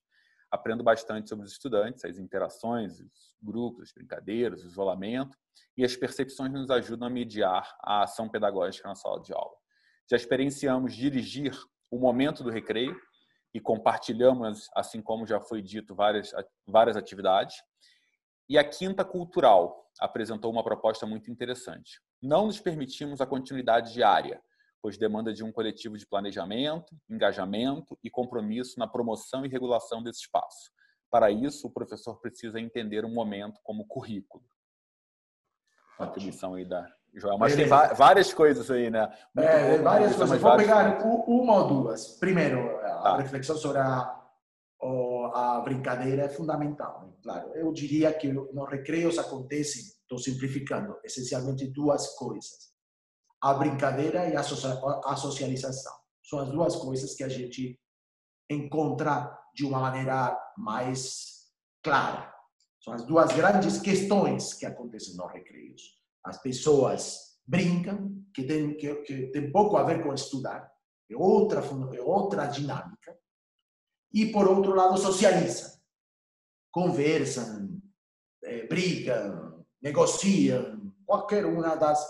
aprendo bastante sobre os estudantes, as interações, os grupos, as brincadeiras, o isolamento, e as percepções nos ajudam a mediar a ação pedagógica na sala de aula. Já experienciamos dirigir o momento do recreio e compartilhamos, assim como já foi dito, várias, várias atividades. E a Quinta Cultural apresentou uma proposta muito interessante. Não nos permitimos a continuidade diária, pois demanda de um coletivo de planejamento, engajamento e compromisso na promoção e regulação desse espaço. Para isso, o professor precisa entender o momento como currículo. contribuição aí da Joel. Mas Beleza. tem várias coisas aí, né? Muito é, várias coisas. Vou pegar uma ou duas. Primeiro, a ah. reflexão sobre a, a brincadeira é fundamental. Né? Claro, eu diria que nos recreios acontecem, estou simplificando, essencialmente duas coisas: a brincadeira e a socialização. São as duas coisas que a gente encontra de uma maneira mais clara. São as duas grandes questões que acontecem nos recreios. As pessoas brincam, que tem, que, que tem pouco a ver com estudar, é outra, é outra dinâmica. E, por outro lado, socializam, conversam, é, brigam, negociam, qualquer uma das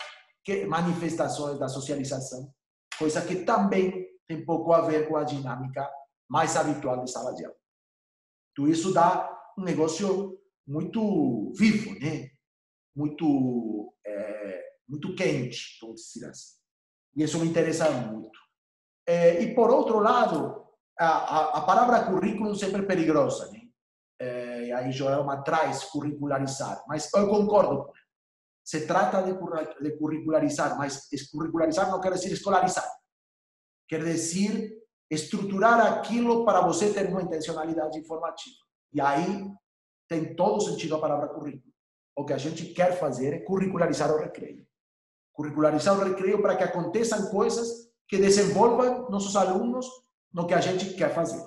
manifestações da socialização, coisa que também tem pouco a ver com a dinâmica mais habitual de sala de aula. Tudo isso dá um negócio muito vivo, né? Muito, é, muito quente, vamos dizer assim. E isso me interessa muito. É, e, por outro lado, a, a, a palavra currículo sempre é perigosa, né? É, aí Joelma traz curricularizar, mas eu concordo com. Se trata de, curricularizar, mas curricularizar não quer dizer escolarizar. Quer dizer estruturar aquilo para você ter uma intencionalidade informativa. E aí tem todo sentido a palavra currículo. O que a gente quer fazer é curricularizar o recreio. Curricularizar o recreio para que aconteçam coisas que desenvolvam nossos alunos no que a gente quer fazer.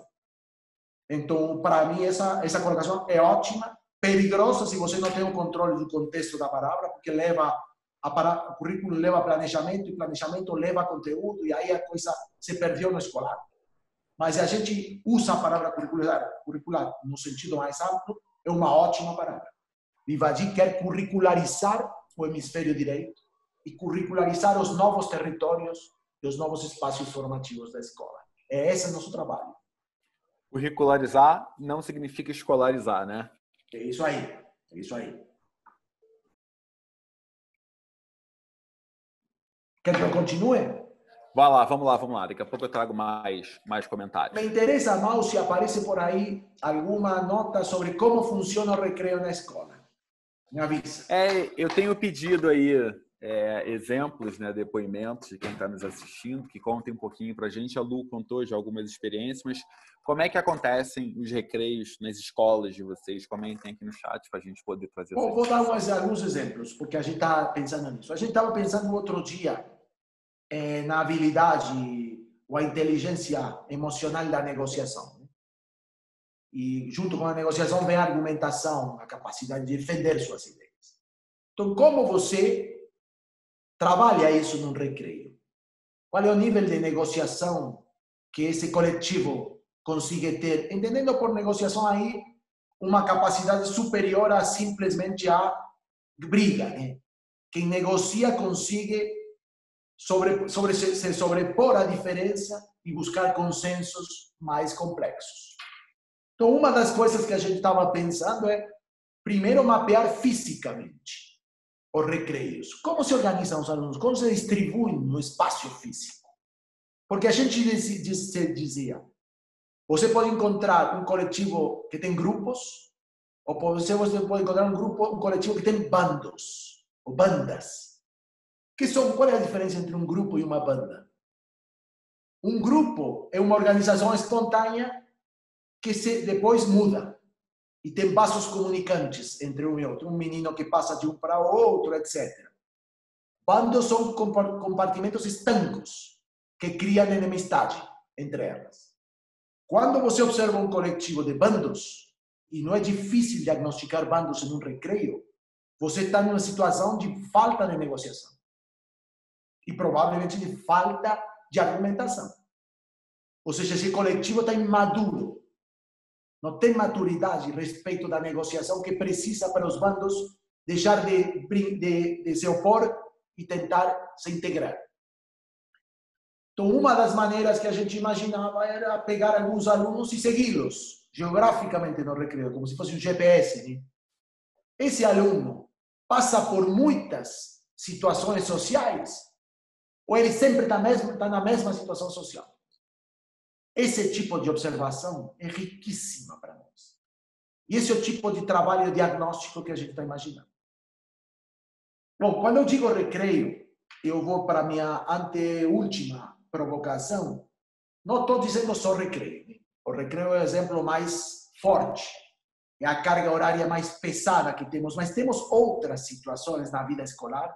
Então, para mim, essa, essa colocação é ótima, perigosa se você não tem o controle do contexto da palavra, porque leva a o currículo leva planejamento e planejamento leva conteúdo e aí a coisa se perdeu no escolar. Mas a gente usa a palavra curricular, curricular no sentido mais amplo, é uma ótima palavra. Vivaji quer curricularizar o hemisfério direito e curricularizar os novos territórios e os novos espaços formativos da escola. É esse o nosso trabalho. Curricularizar não significa escolarizar, né? É isso aí. É isso aí. Quer que eu continue? Vai lá, vamos lá, vamos lá. Daqui a pouco eu trago mais, mais comentários. Me interessa, Mal, se aparece por aí alguma nota sobre como funciona o recreio na escola. Me avisa. É, eu tenho pedido aí é, exemplos, né, depoimentos de quem está nos assistindo, que contem um pouquinho para a gente. A Lu contou já algumas experiências, mas como é que acontecem os recreios nas escolas de vocês? Comentem aqui no chat para a gente poder trazer. Bom, vou dar umas, alguns exemplos, porque a gente está pensando nisso. A gente estava pensando outro dia é, na habilidade ou a inteligência emocional da negociação. Né? E junto com a negociação vem a argumentação, a capacidade de defender suas ideias. Então, como você trabalha isso num recreio? Qual é o nível de negociação que esse coletivo consiga ter? Entendendo por negociação aí uma capacidade superior a simplesmente a briga. Né? Quem negocia consegue sobre, sobre, se sobrepor à diferença e buscar consensos mais complexos. Então, uma das coisas que a gente estava pensando é, primeiro, mapear fisicamente os recreios. Como se organizam os alunos? Como se distribuem no espaço físico? Porque a gente dizia, você pode encontrar um coletivo que tem grupos, ou você pode encontrar um grupo, um coletivo que tem bandos, ou bandas. Que são, qual é a diferença entre um grupo e uma banda? Um grupo é uma organização espontânea que se depois muda e tem vasos comunicantes entre um e outro, um menino que passa de um para o outro, etc. Bandos são compartimentos estancos que criam enemistade entre elas. Quando você observa um coletivo de bandos, e não é difícil diagnosticar bandos em um recreio, você está numa situação de falta de negociação e provavelmente de falta de argumentação. Ou seja, esse coletivo está imaduro, não tem maturidade respeito da negociação que precisa para os bandos deixar de, de, de se opor e tentar se integrar. Então, uma das maneiras que a gente imaginava era pegar alguns alunos e segui-los geograficamente no recreio, como se fosse um GPS. Né? Esse aluno passa por muitas situações sociais ou ele sempre está tá na mesma situação social? Esse tipo de observação é riquíssima para nós. E esse é o tipo de trabalho diagnóstico que a gente está imaginando. Bom, quando eu digo recreio, eu vou para a minha anteúltima provocação. Não estou dizendo só recreio. Né? O recreio é o exemplo mais forte, é a carga horária mais pesada que temos, mas temos outras situações na vida escolar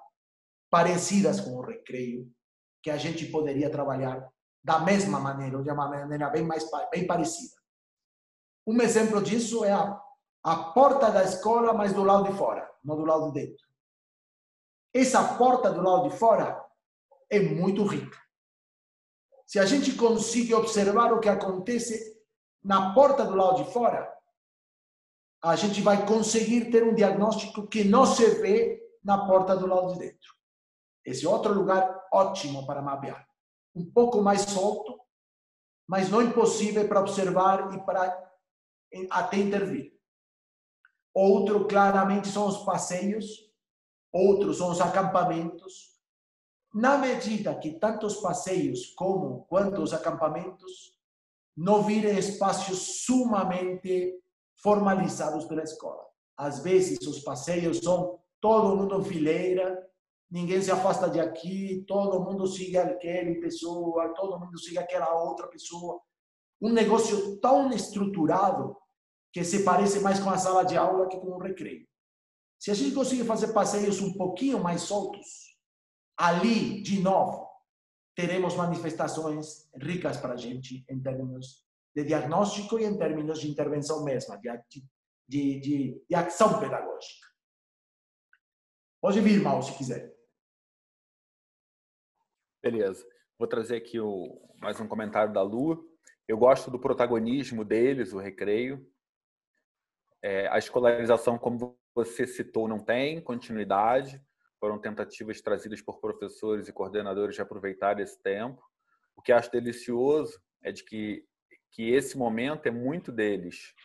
parecidas com o recreio que a gente poderia trabalhar da mesma maneira, ou de uma maneira bem mais bem parecida. Um exemplo disso é a, a porta da escola, mas do lado de fora, não do lado de dentro. Essa porta do lado de fora é muito rica. Se a gente consegue observar o que acontece na porta do lado de fora, a gente vai conseguir ter um diagnóstico que não se vê na porta do lado de dentro. Esse outro lugar ótimo para mapear. Um pouco mais solto, mas não impossível para observar e para até intervir. Outro, claramente, são os passeios, outros são os acampamentos. Na medida que tanto os passeios como quanto os acampamentos não virem espaços sumamente formalizados pela escola. Às vezes, os passeios são todo mundo em fileira, ninguém se afasta de aqui, todo mundo siga aquele pessoa, todo mundo siga aquela outra pessoa. Um negócio tão estruturado que se parece mais com a sala de aula que com o recreio. Se a gente conseguir fazer passeios um pouquinho mais soltos, ali, de novo, teremos manifestações ricas para a gente em termos de diagnóstico e em termos de intervenção mesma, de, de, de, de ação pedagógica. Pode vir, Mal, se quiser. Beleza. Vou trazer aqui o, mais um comentário da Lu. Eu gosto do protagonismo deles, o recreio. É, a escolarização, como você citou, não tem continuidade. Foram tentativas trazidas por professores e coordenadores de aproveitar esse tempo. O que acho delicioso é de que, que esse momento é muito deles.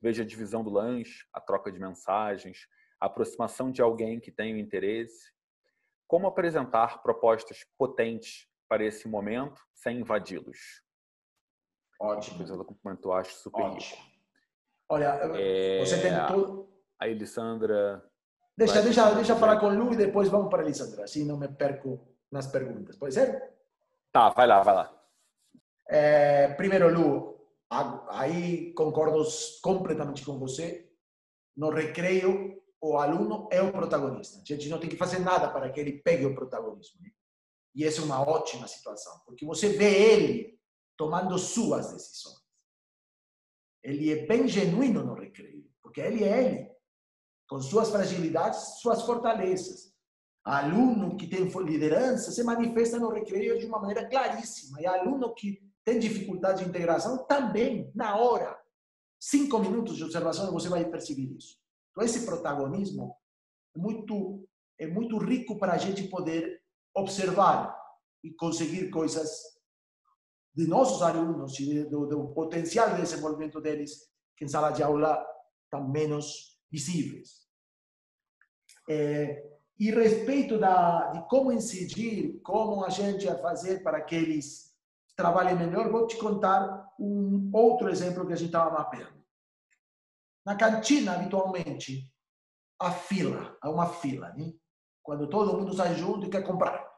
Veja a divisão do lanche, a troca de mensagens, a aproximação de alguém que tem o interesse, como apresentar propostas potentes para esse momento sem invadi-los? Ótimo. Ela comentou, acho super Ótimo. rico. Olha, é... você tem tudo. A Elisandra. Deixa, deixa, deixa falar com o Lu e depois vamos para a Elisandra, assim não me perco nas perguntas. Pode ser? Tá, vai lá, vai lá. É, primeiro, Lu, aí concordo completamente com você. No recreio, o aluno é o protagonista. A gente não tem que fazer nada para que ele pegue o protagonismo. Né? E essa é uma ótima situação, porque você vê ele tomando suas decisões. Ele é bem genuíno no recreio, porque ele é ele, com suas fragilidades, suas fortalezas. Aluno que tem liderança se manifesta no recreio de uma maneira claríssima, e aluno que tem dificuldade de integração também, na hora. Cinco minutos de observação você vai perceber isso. Então, esse protagonismo é muito, é muito rico para a gente poder observar e conseguir coisas de nossos alunos e do, do potencial de desenvolvimento deles que em sala de aula estão menos visíveis. É, e respeito da, de como incidir, como a gente vai fazer para que eles trabalhem melhor, vou te contar um outro exemplo que a gente estava mapeando. Na cantina, habitualmente, a fila, há uma fila, né? quando todo mundo sai junto e quer comprar.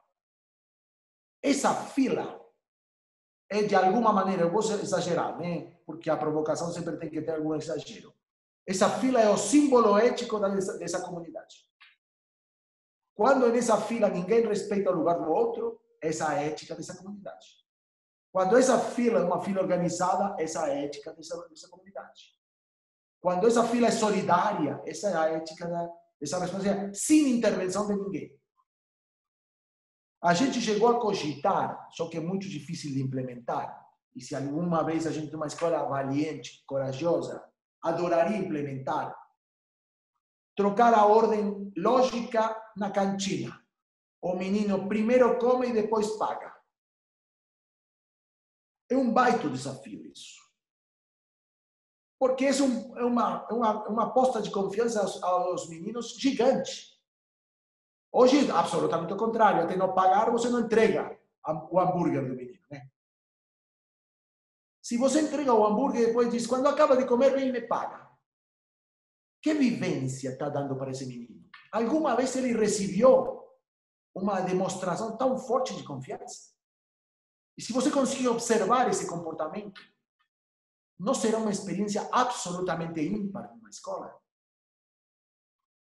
Essa fila é, de alguma maneira, eu vou exagerar, né? porque a provocação sempre tem que ter algum exagero. Essa fila é o símbolo ético dessa, dessa comunidade. Quando nessa fila ninguém respeita o lugar do outro, essa é a ética dessa comunidade. Quando essa fila é uma fila organizada, essa é a ética dessa, dessa comunidade. Quando essa fila é solidária, essa é a ética da, dessa responsabilidade, sem intervenção de ninguém. A gente chegou a cogitar, só que é muito difícil de implementar. E se alguma vez a gente tem uma escola valiente, corajosa, adoraria implementar, trocar a ordem lógica na cantina. O menino primeiro come e depois paga. É um baita desafio isso porque isso é uma, uma, uma aposta de confiança aos, aos meninos gigante. Hoje, absolutamente o contrário. Até não pagar, você não entrega o hambúrguer do menino. Né? Se você entrega o hambúrguer e depois diz, quando acaba de comer, vem e me paga. Que vivência está dando para esse menino? Alguma vez ele recebeu uma demonstração tão forte de confiança? E se você conseguir observar esse comportamento, não será uma experiência absolutamente ímpar numa escola?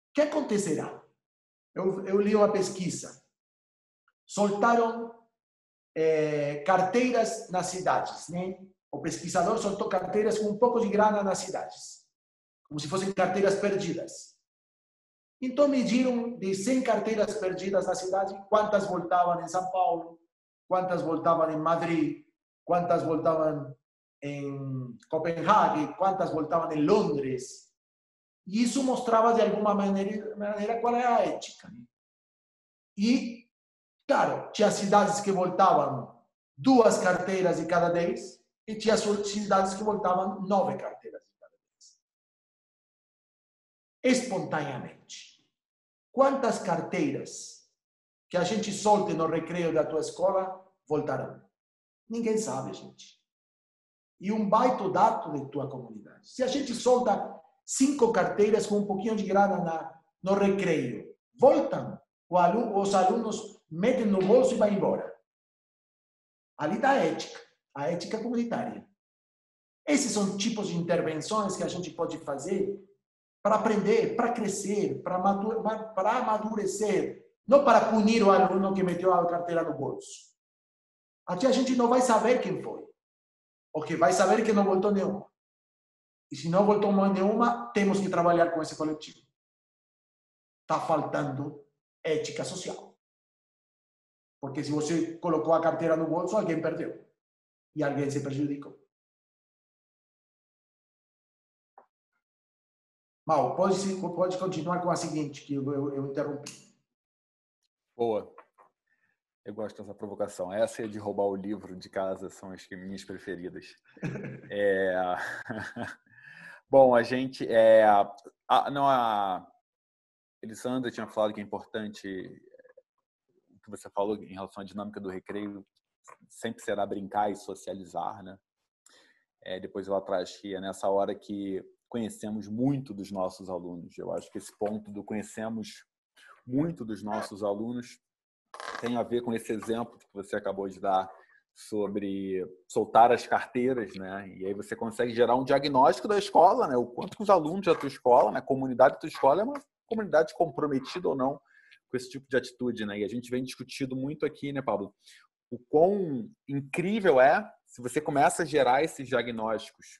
O que acontecerá? Eu, eu li uma pesquisa. Soltaram é, carteiras nas cidades, né? O pesquisador soltou carteiras com um pouco de grana nas cidades, como se fossem carteiras perdidas. Então mediram de 100 carteiras perdidas na cidade, quantas voltavam em São Paulo, quantas voltavam em Madrid, quantas voltavam em Copenhague, quantas voltavam em Londres. E isso mostrava de alguma maneira, maneira qual é a ética. E, claro, tinha cidades que voltavam duas carteiras de cada dez e tinha cidades que voltavam nove carteiras de cada dez. Espontaneamente. Quantas carteiras que a gente solte no recreio da tua escola voltarão? Ninguém sabe, gente. E um baita dado de tua comunidade. Se a gente solta cinco carteiras com um pouquinho de grana na, no recreio, voltam, os alunos metem no bolso e vão embora. Ali está a ética, a ética comunitária. Esses são tipos de intervenções que a gente pode fazer para aprender, para crescer, para amadurecer, não para punir o aluno que meteu a carteira no bolso. Aqui a gente não vai saber quem foi. O que vai saber que não voltou nenhuma. E se não voltou nenhuma, temos que trabalhar com esse coletivo. Está faltando ética social. Porque se você colocou a carteira no bolso, alguém perdeu. E alguém se prejudicou. Mal, pode, pode continuar com a seguinte, que eu, eu, eu interrompi. Boa. Eu gosto dessa provocação. Essa é de roubar o livro de casa, são as minhas preferidas. é... Bom, a gente. É... A, não, a Elisandra tinha falado que é importante o que você falou em relação à dinâmica do recreio sempre será brincar e socializar, né? É, depois ela traz que é nessa hora que conhecemos muito dos nossos alunos. Eu acho que esse ponto do conhecemos muito dos nossos alunos tem a ver com esse exemplo que você acabou de dar sobre soltar as carteiras, né? E aí você consegue gerar um diagnóstico da escola, né? O quanto que os alunos da tua escola, né? A comunidade da tua escola é uma comunidade comprometida ou não com esse tipo de atitude, né? E a gente vem discutindo muito aqui, né, Pablo? O quão incrível é se você começa a gerar esses diagnósticos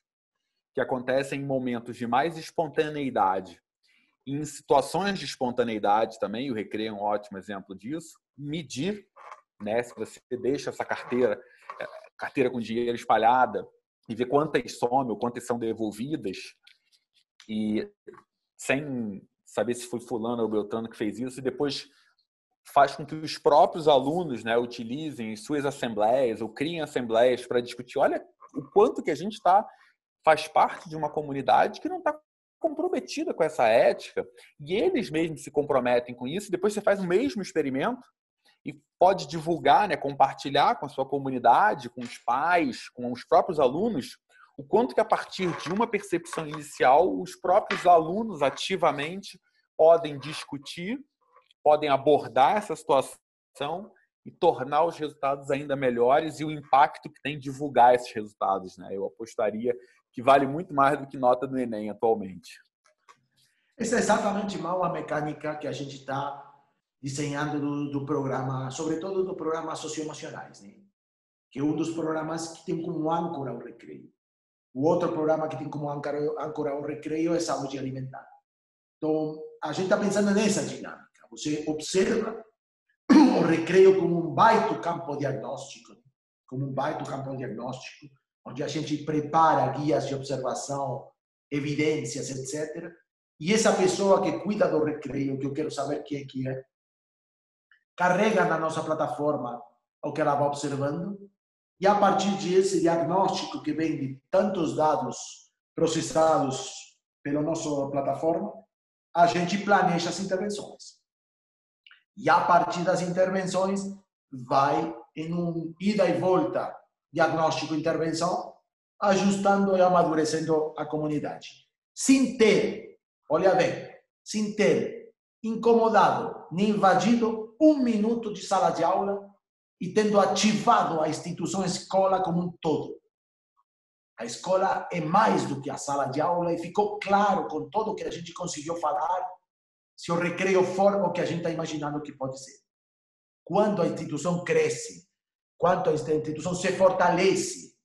que acontecem em momentos de mais espontaneidade, em situações de espontaneidade também, o recreio é um ótimo exemplo disso, medir, né, se você deixa essa carteira, eh, carteira com dinheiro espalhada, e ver quantas somem ou quantas são devolvidas, e sem saber se foi fulano ou beltrano que fez isso, e depois faz com que os próprios alunos né, utilizem suas assembleias ou criem assembleias para discutir, olha o quanto que a gente está faz parte de uma comunidade que não está comprometida com essa ética e eles mesmos se comprometem com isso. Depois você faz o mesmo experimento e pode divulgar, né, compartilhar com a sua comunidade, com os pais, com os próprios alunos, o quanto que a partir de uma percepção inicial, os próprios alunos ativamente podem discutir, podem abordar essa situação e tornar os resultados ainda melhores e o impacto que tem divulgar esses resultados. Né? Eu apostaria que vale muito mais do que nota do Enem atualmente. Essa é exatamente mal a mecânica que a gente está desenhando do, do, programa, sobretudo do programa socioemocionais, né? que é um dos programas que tem como âncora o recreio. O outro programa que tem como âncora, âncora o recreio é saúde alimentar. Então, a gente está pensando nessa dinâmica. Você observa o recreio como um baita campo diagnóstico, como um baita campo diagnóstico, onde a gente prepara guias de observação, evidências, etc. E essa pessoa que cuida do recreio, que eu quero saber quem é que é, carrega na nossa plataforma o que ela vai observando, e a partir desse diagnóstico que vem de tantos dados processados pela nossa plataforma, a gente planeja as intervenções. E a partir das intervenções, vai em um ida e volta diagnóstico e intervenção, ajustando e amadurecendo a comunidade. Sem ter, olha bem, sem ter incomodado nem invadido um minuto de sala de aula e tendo ativado a instituição escola como um todo. A escola é mais do que a sala de aula e ficou claro com tudo que a gente conseguiu falar se o recreio for o que a gente está imaginando que pode ser. Quando a instituição cresce, quando a instituição se fortalece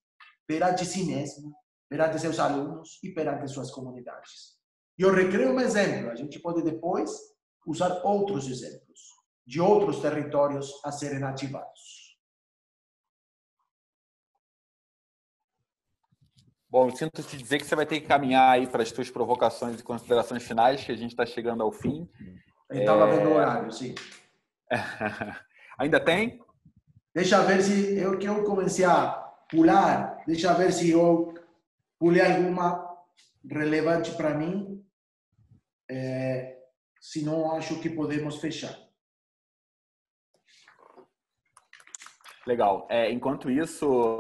perante si mesma, perante seus alunos e perante suas comunidades. E o recreio é um exemplo. A gente pode depois usar outros exemplos de outros territórios a serem ativados. Bom, sinto te dizer que você vai ter que caminhar aí para as suas provocações e considerações finais, que a gente está chegando ao fim. Eu estava é... vendo o horário, sim. Ainda tem? Deixa ver se eu que eu comecei a pular, deixa ver se eu pulei alguma relevante para mim. É, se não, acho que podemos fechar. Legal. É, enquanto isso,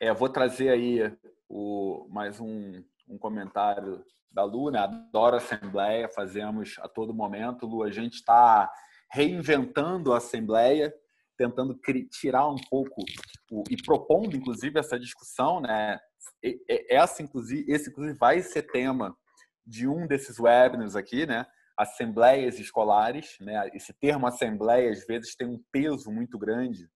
é, vou trazer aí o, mais um, um comentário da Lu, né? Adoro Assembleia, fazemos a todo momento. Lu, a gente está reinventando a Assembleia, tentando tirar um pouco o, e propondo, inclusive, essa discussão, né? Essa, inclusive, esse, inclusive, vai ser tema de um desses webinars aqui, né? Assembleias escolares, né? Esse termo assembleia, às vezes, tem um peso muito grande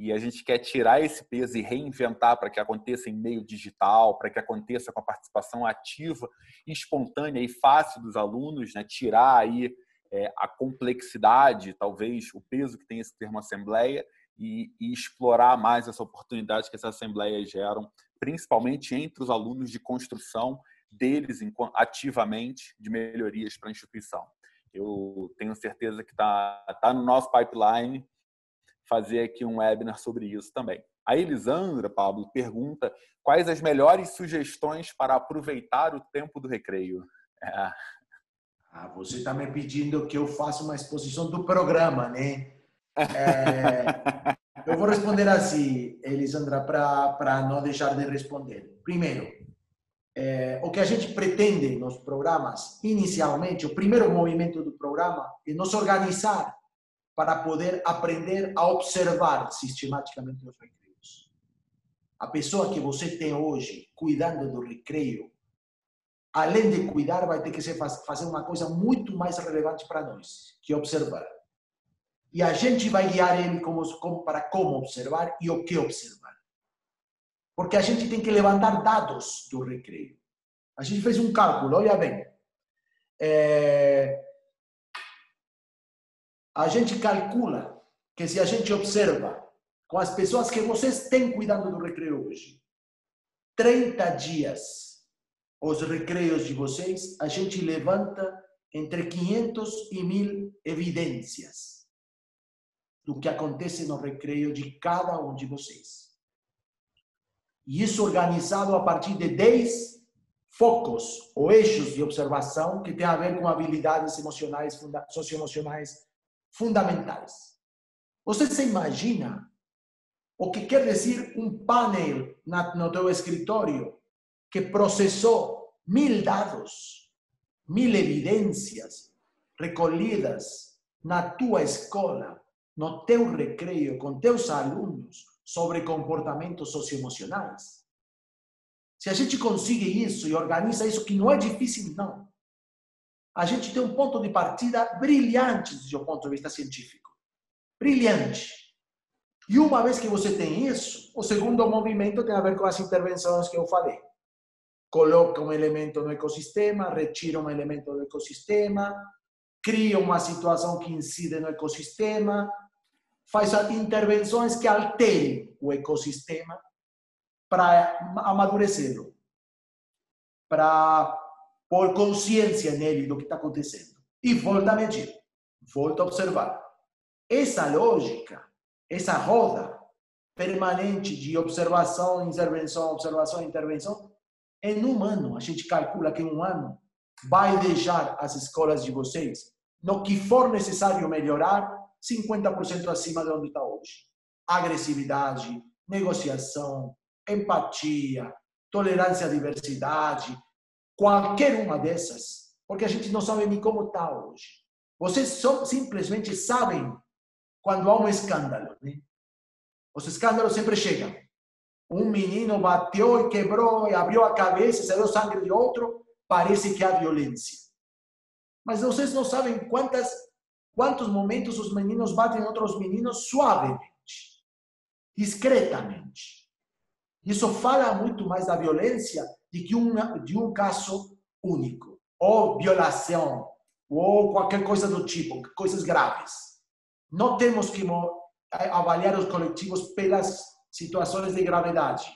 e a gente quer tirar esse peso e reinventar para que aconteça em meio digital, para que aconteça com a participação ativa, espontânea e fácil dos alunos, né? tirar aí é, a complexidade, talvez o peso que tem esse termo assembleia e, e explorar mais essa oportunidade que essas assembleias geram, principalmente entre os alunos de construção deles ativamente de melhorias para a instituição. Eu tenho certeza que está tá no nosso pipeline fazer aqui um webinar sobre isso também. A Elisandra, Pablo, pergunta quais as melhores sugestões para aproveitar o tempo do recreio. É. Ah, você está me pedindo que eu faça uma exposição do programa, né? É, eu vou responder assim, Elisandra, para não deixar de responder. Primeiro, é, o que a gente pretende nos programas, inicialmente, o primeiro movimento do programa é nos organizar para poder aprender a observar sistematicamente os recreios. A pessoa que você tem hoje cuidando do recreio, além de cuidar, vai ter que fazer uma coisa muito mais relevante para nós, que é observar. E a gente vai guiar ele como, como, para como observar e o que observar. Porque a gente tem que levantar dados do recreio. A gente fez um cálculo, olha bem. É, a gente calcula que se a gente observa com as pessoas que vocês têm cuidando do recreio hoje, 30 dias, os recreios de vocês, a gente levanta entre 500 e 1000 evidências do que acontece no recreio de cada um de vocês. E isso organizado a partir de 10 focos ou eixos de observação que tem a ver com habilidades emocionais, socioemocionais fundamentais. Você se imagina o que quer dizer um painel no teu escritório que processou mil dados, mil evidências recolhidas na tua escola, no teu recreio, com teus alunos, sobre comportamentos socioemocionais? Se a gente consegue isso e organiza isso, que não é difícil, não a gente tem um ponto de partida brilhante do ponto de vista científico. Brilhante. E uma vez que você tem isso, o segundo movimento tem a ver com as intervenções que eu falei. Coloca um elemento no ecossistema, retira um elemento do ecossistema, cria uma situação que incide no ecossistema, faz intervenções que alterem o ecossistema para amadurecê-lo, para por consciência nele do que está acontecendo. E volta a medir, volta a observar. Essa lógica, essa roda permanente de observação, intervenção, observação, intervenção, é no ano. A gente calcula que em um ano vai deixar as escolas de vocês, no que for necessário melhorar, 50% acima de onde está hoje. Agressividade, negociação, empatia, tolerância à diversidade, qualquer uma dessas, porque a gente não sabe nem como está hoje. Vocês só, simplesmente sabem quando há um escândalo. Né? Os escândalos sempre chegam. Um menino bateu e quebrou e abriu a cabeça, saiu sangue de outro, parece que há violência. Mas vocês não sabem quantas, quantos momentos os meninos batem outros meninos suavemente, discretamente. Isso fala muito mais da violência de que de um caso único, ou violação, ou qualquer coisa do tipo, coisas graves. Não temos que avaliar os coletivos pelas situações de gravidade.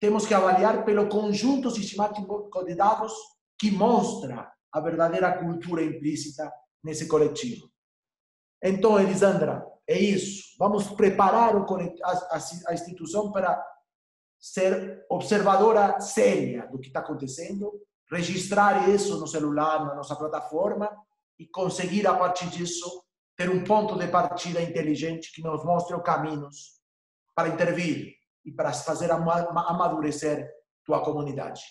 Temos que avaliar pelo conjunto sistemático de dados que mostra a verdadeira cultura implícita nesse coletivo. Então, Elisandra, é isso. Vamos preparar a, instituição para ser observadora séria do que está acontecendo, registrar isso no celular, na nossa plataforma e conseguir, a partir disso, ter um ponto de partida inteligente que nos mostre os caminhos para intervir e para fazer amadurecer tua comunidade.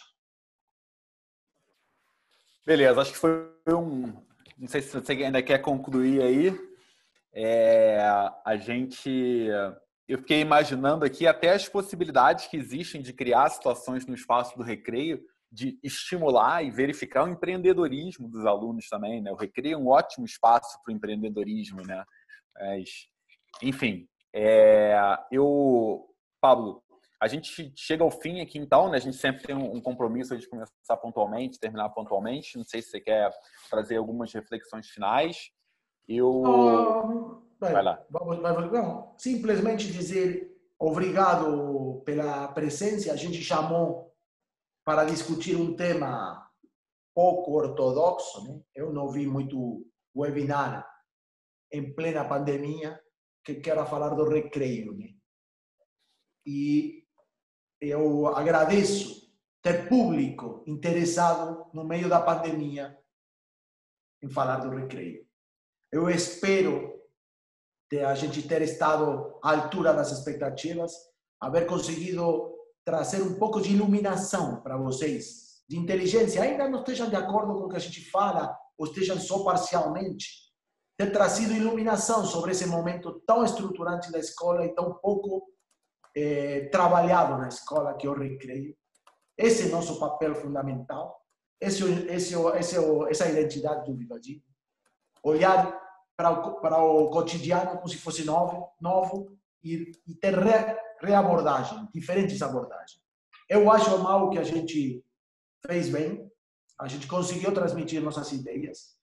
Beleza, acho que foi um. Não sei se você ainda quer concluir aí. É, a gente. Eu fiquei imaginando aqui até as possibilidades que existem de criar situações no espaço do recreio, de estimular e verificar o empreendedorismo dos alunos também. Né? O recreio é um ótimo espaço para o empreendedorismo. Né? Mas, enfim, é, eu, Pablo, a gente chega ao fim aqui então, né? A gente sempre tem um compromisso de começar pontualmente, terminar pontualmente. Não sei se você quer trazer algumas reflexões finais. Eu. Oh, vai, vai lá. Vamos, vamos, não, simplesmente dizer obrigado pela presença. A gente chamou para discutir um tema pouco ortodoxo. Né? Eu não vi muito webinar em plena pandemia que quero falar do recreio. Né? E eu agradeço ter público interessado no meio da pandemia em falar do recreio. Eu espero de a gente ter estado à altura das expectativas, haver conseguido trazer um pouco de iluminação para vocês, de inteligência, ainda não estejam de acordo com o que a gente fala, ou estejam só parcialmente, ter trazido iluminação sobre esse momento tão estruturante da escola e tão pouco eh, trabalhado na escola, que é o recreio. Esse é nosso papel fundamental. Esse, esse, esse, essa identidade do Vivadim. Olhar para o, para o cotidiano como se fosse novo, novo e, e ter re, reabordagem, diferentes abordagens. Eu acho mal que a gente fez bem, a gente conseguiu transmitir nossas ideias,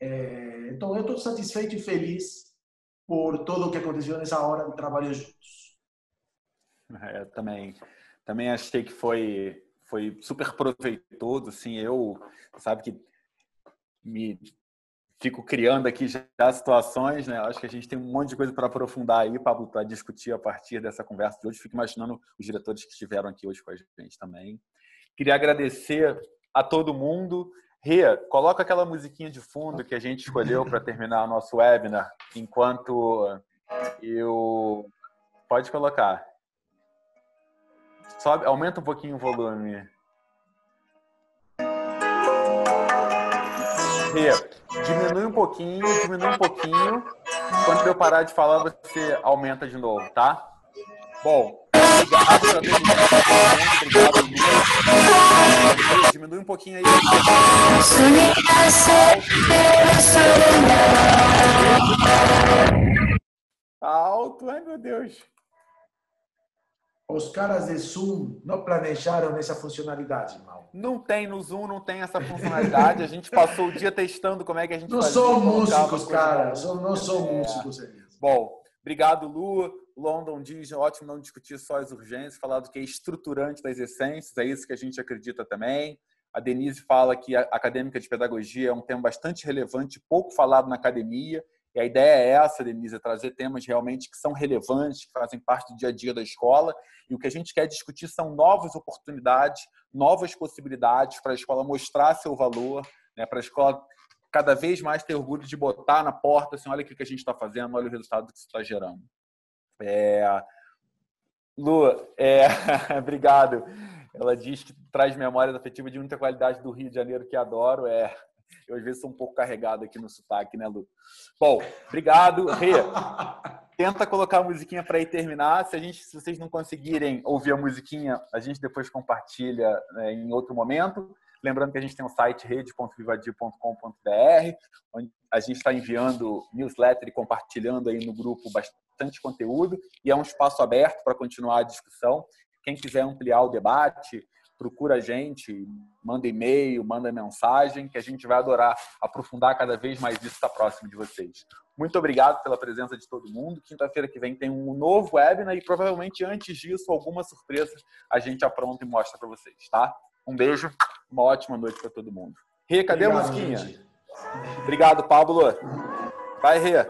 é, então, eu estou satisfeito e feliz por tudo o que aconteceu nessa hora de trabalho juntos. É, também, também achei que foi, foi super proveitoso. Assim, eu, sabe que me fico criando aqui já situações, né? Acho que a gente tem um monte de coisa para aprofundar aí, Pablo, para discutir a partir dessa conversa de hoje. Fico imaginando os diretores que estiveram aqui hoje com a gente também. Queria agradecer a todo mundo. Ria, coloca aquela musiquinha de fundo que a gente escolheu para terminar o nosso webinar, enquanto eu. Pode colocar. Sobe, aumenta um pouquinho o volume. Ria, diminui um pouquinho, diminui um pouquinho. Quando eu parar de falar, você aumenta de novo, tá? Bom, Obrigado, obrigado, Diminui um pouquinho aí. Alto, ai meu Deus. Os caras de Zoom não planejaram essa funcionalidade, mal. Não tem no Zoom, não tem essa funcionalidade. A gente passou o dia testando como é que a gente não fazia. Sou músicos, cara. Não sou é. músicos. Bom, obrigado, Lu. London diz, ótimo não discutir só as urgências, falar do que é estruturante das essências, é isso que a gente acredita também. A Denise fala que a acadêmica de pedagogia é um tema bastante relevante, pouco falado na academia, e a ideia é essa, Denise, é trazer temas realmente que são relevantes, que fazem parte do dia a dia da escola, e o que a gente quer discutir são novas oportunidades, novas possibilidades para a escola mostrar seu valor, né, para a escola cada vez mais ter orgulho de botar na porta, assim, olha o que a gente está fazendo, olha o resultado que isso está gerando. É... Lu, é... obrigado. Ela diz que traz memórias afetivas de muita qualidade do Rio de Janeiro que adoro. É, Eu, às vezes, sou um pouco carregado aqui no sotaque, né, Lu? Bom, obrigado. Rê, tenta colocar a musiquinha para ir terminar. Se, a gente, se vocês não conseguirem ouvir a musiquinha, a gente depois compartilha né, em outro momento. Lembrando que a gente tem o site rede.vivadio.com.br, onde a gente está enviando newsletter e compartilhando aí no grupo bastante conteúdo e é um espaço aberto para continuar a discussão. Quem quiser ampliar o debate, procura a gente, manda e-mail, manda mensagem, que a gente vai adorar aprofundar cada vez mais isso está próximo de vocês. Muito obrigado pela presença de todo mundo. Quinta-feira que vem tem um novo webinar e provavelmente antes disso alguma surpresa a gente apronta e mostra para vocês, tá? Um beijo, uma ótima noite para todo mundo. Rê, cadê Obrigado, a musiquinha? Gente. Obrigado, Pablo. Vai, Rê.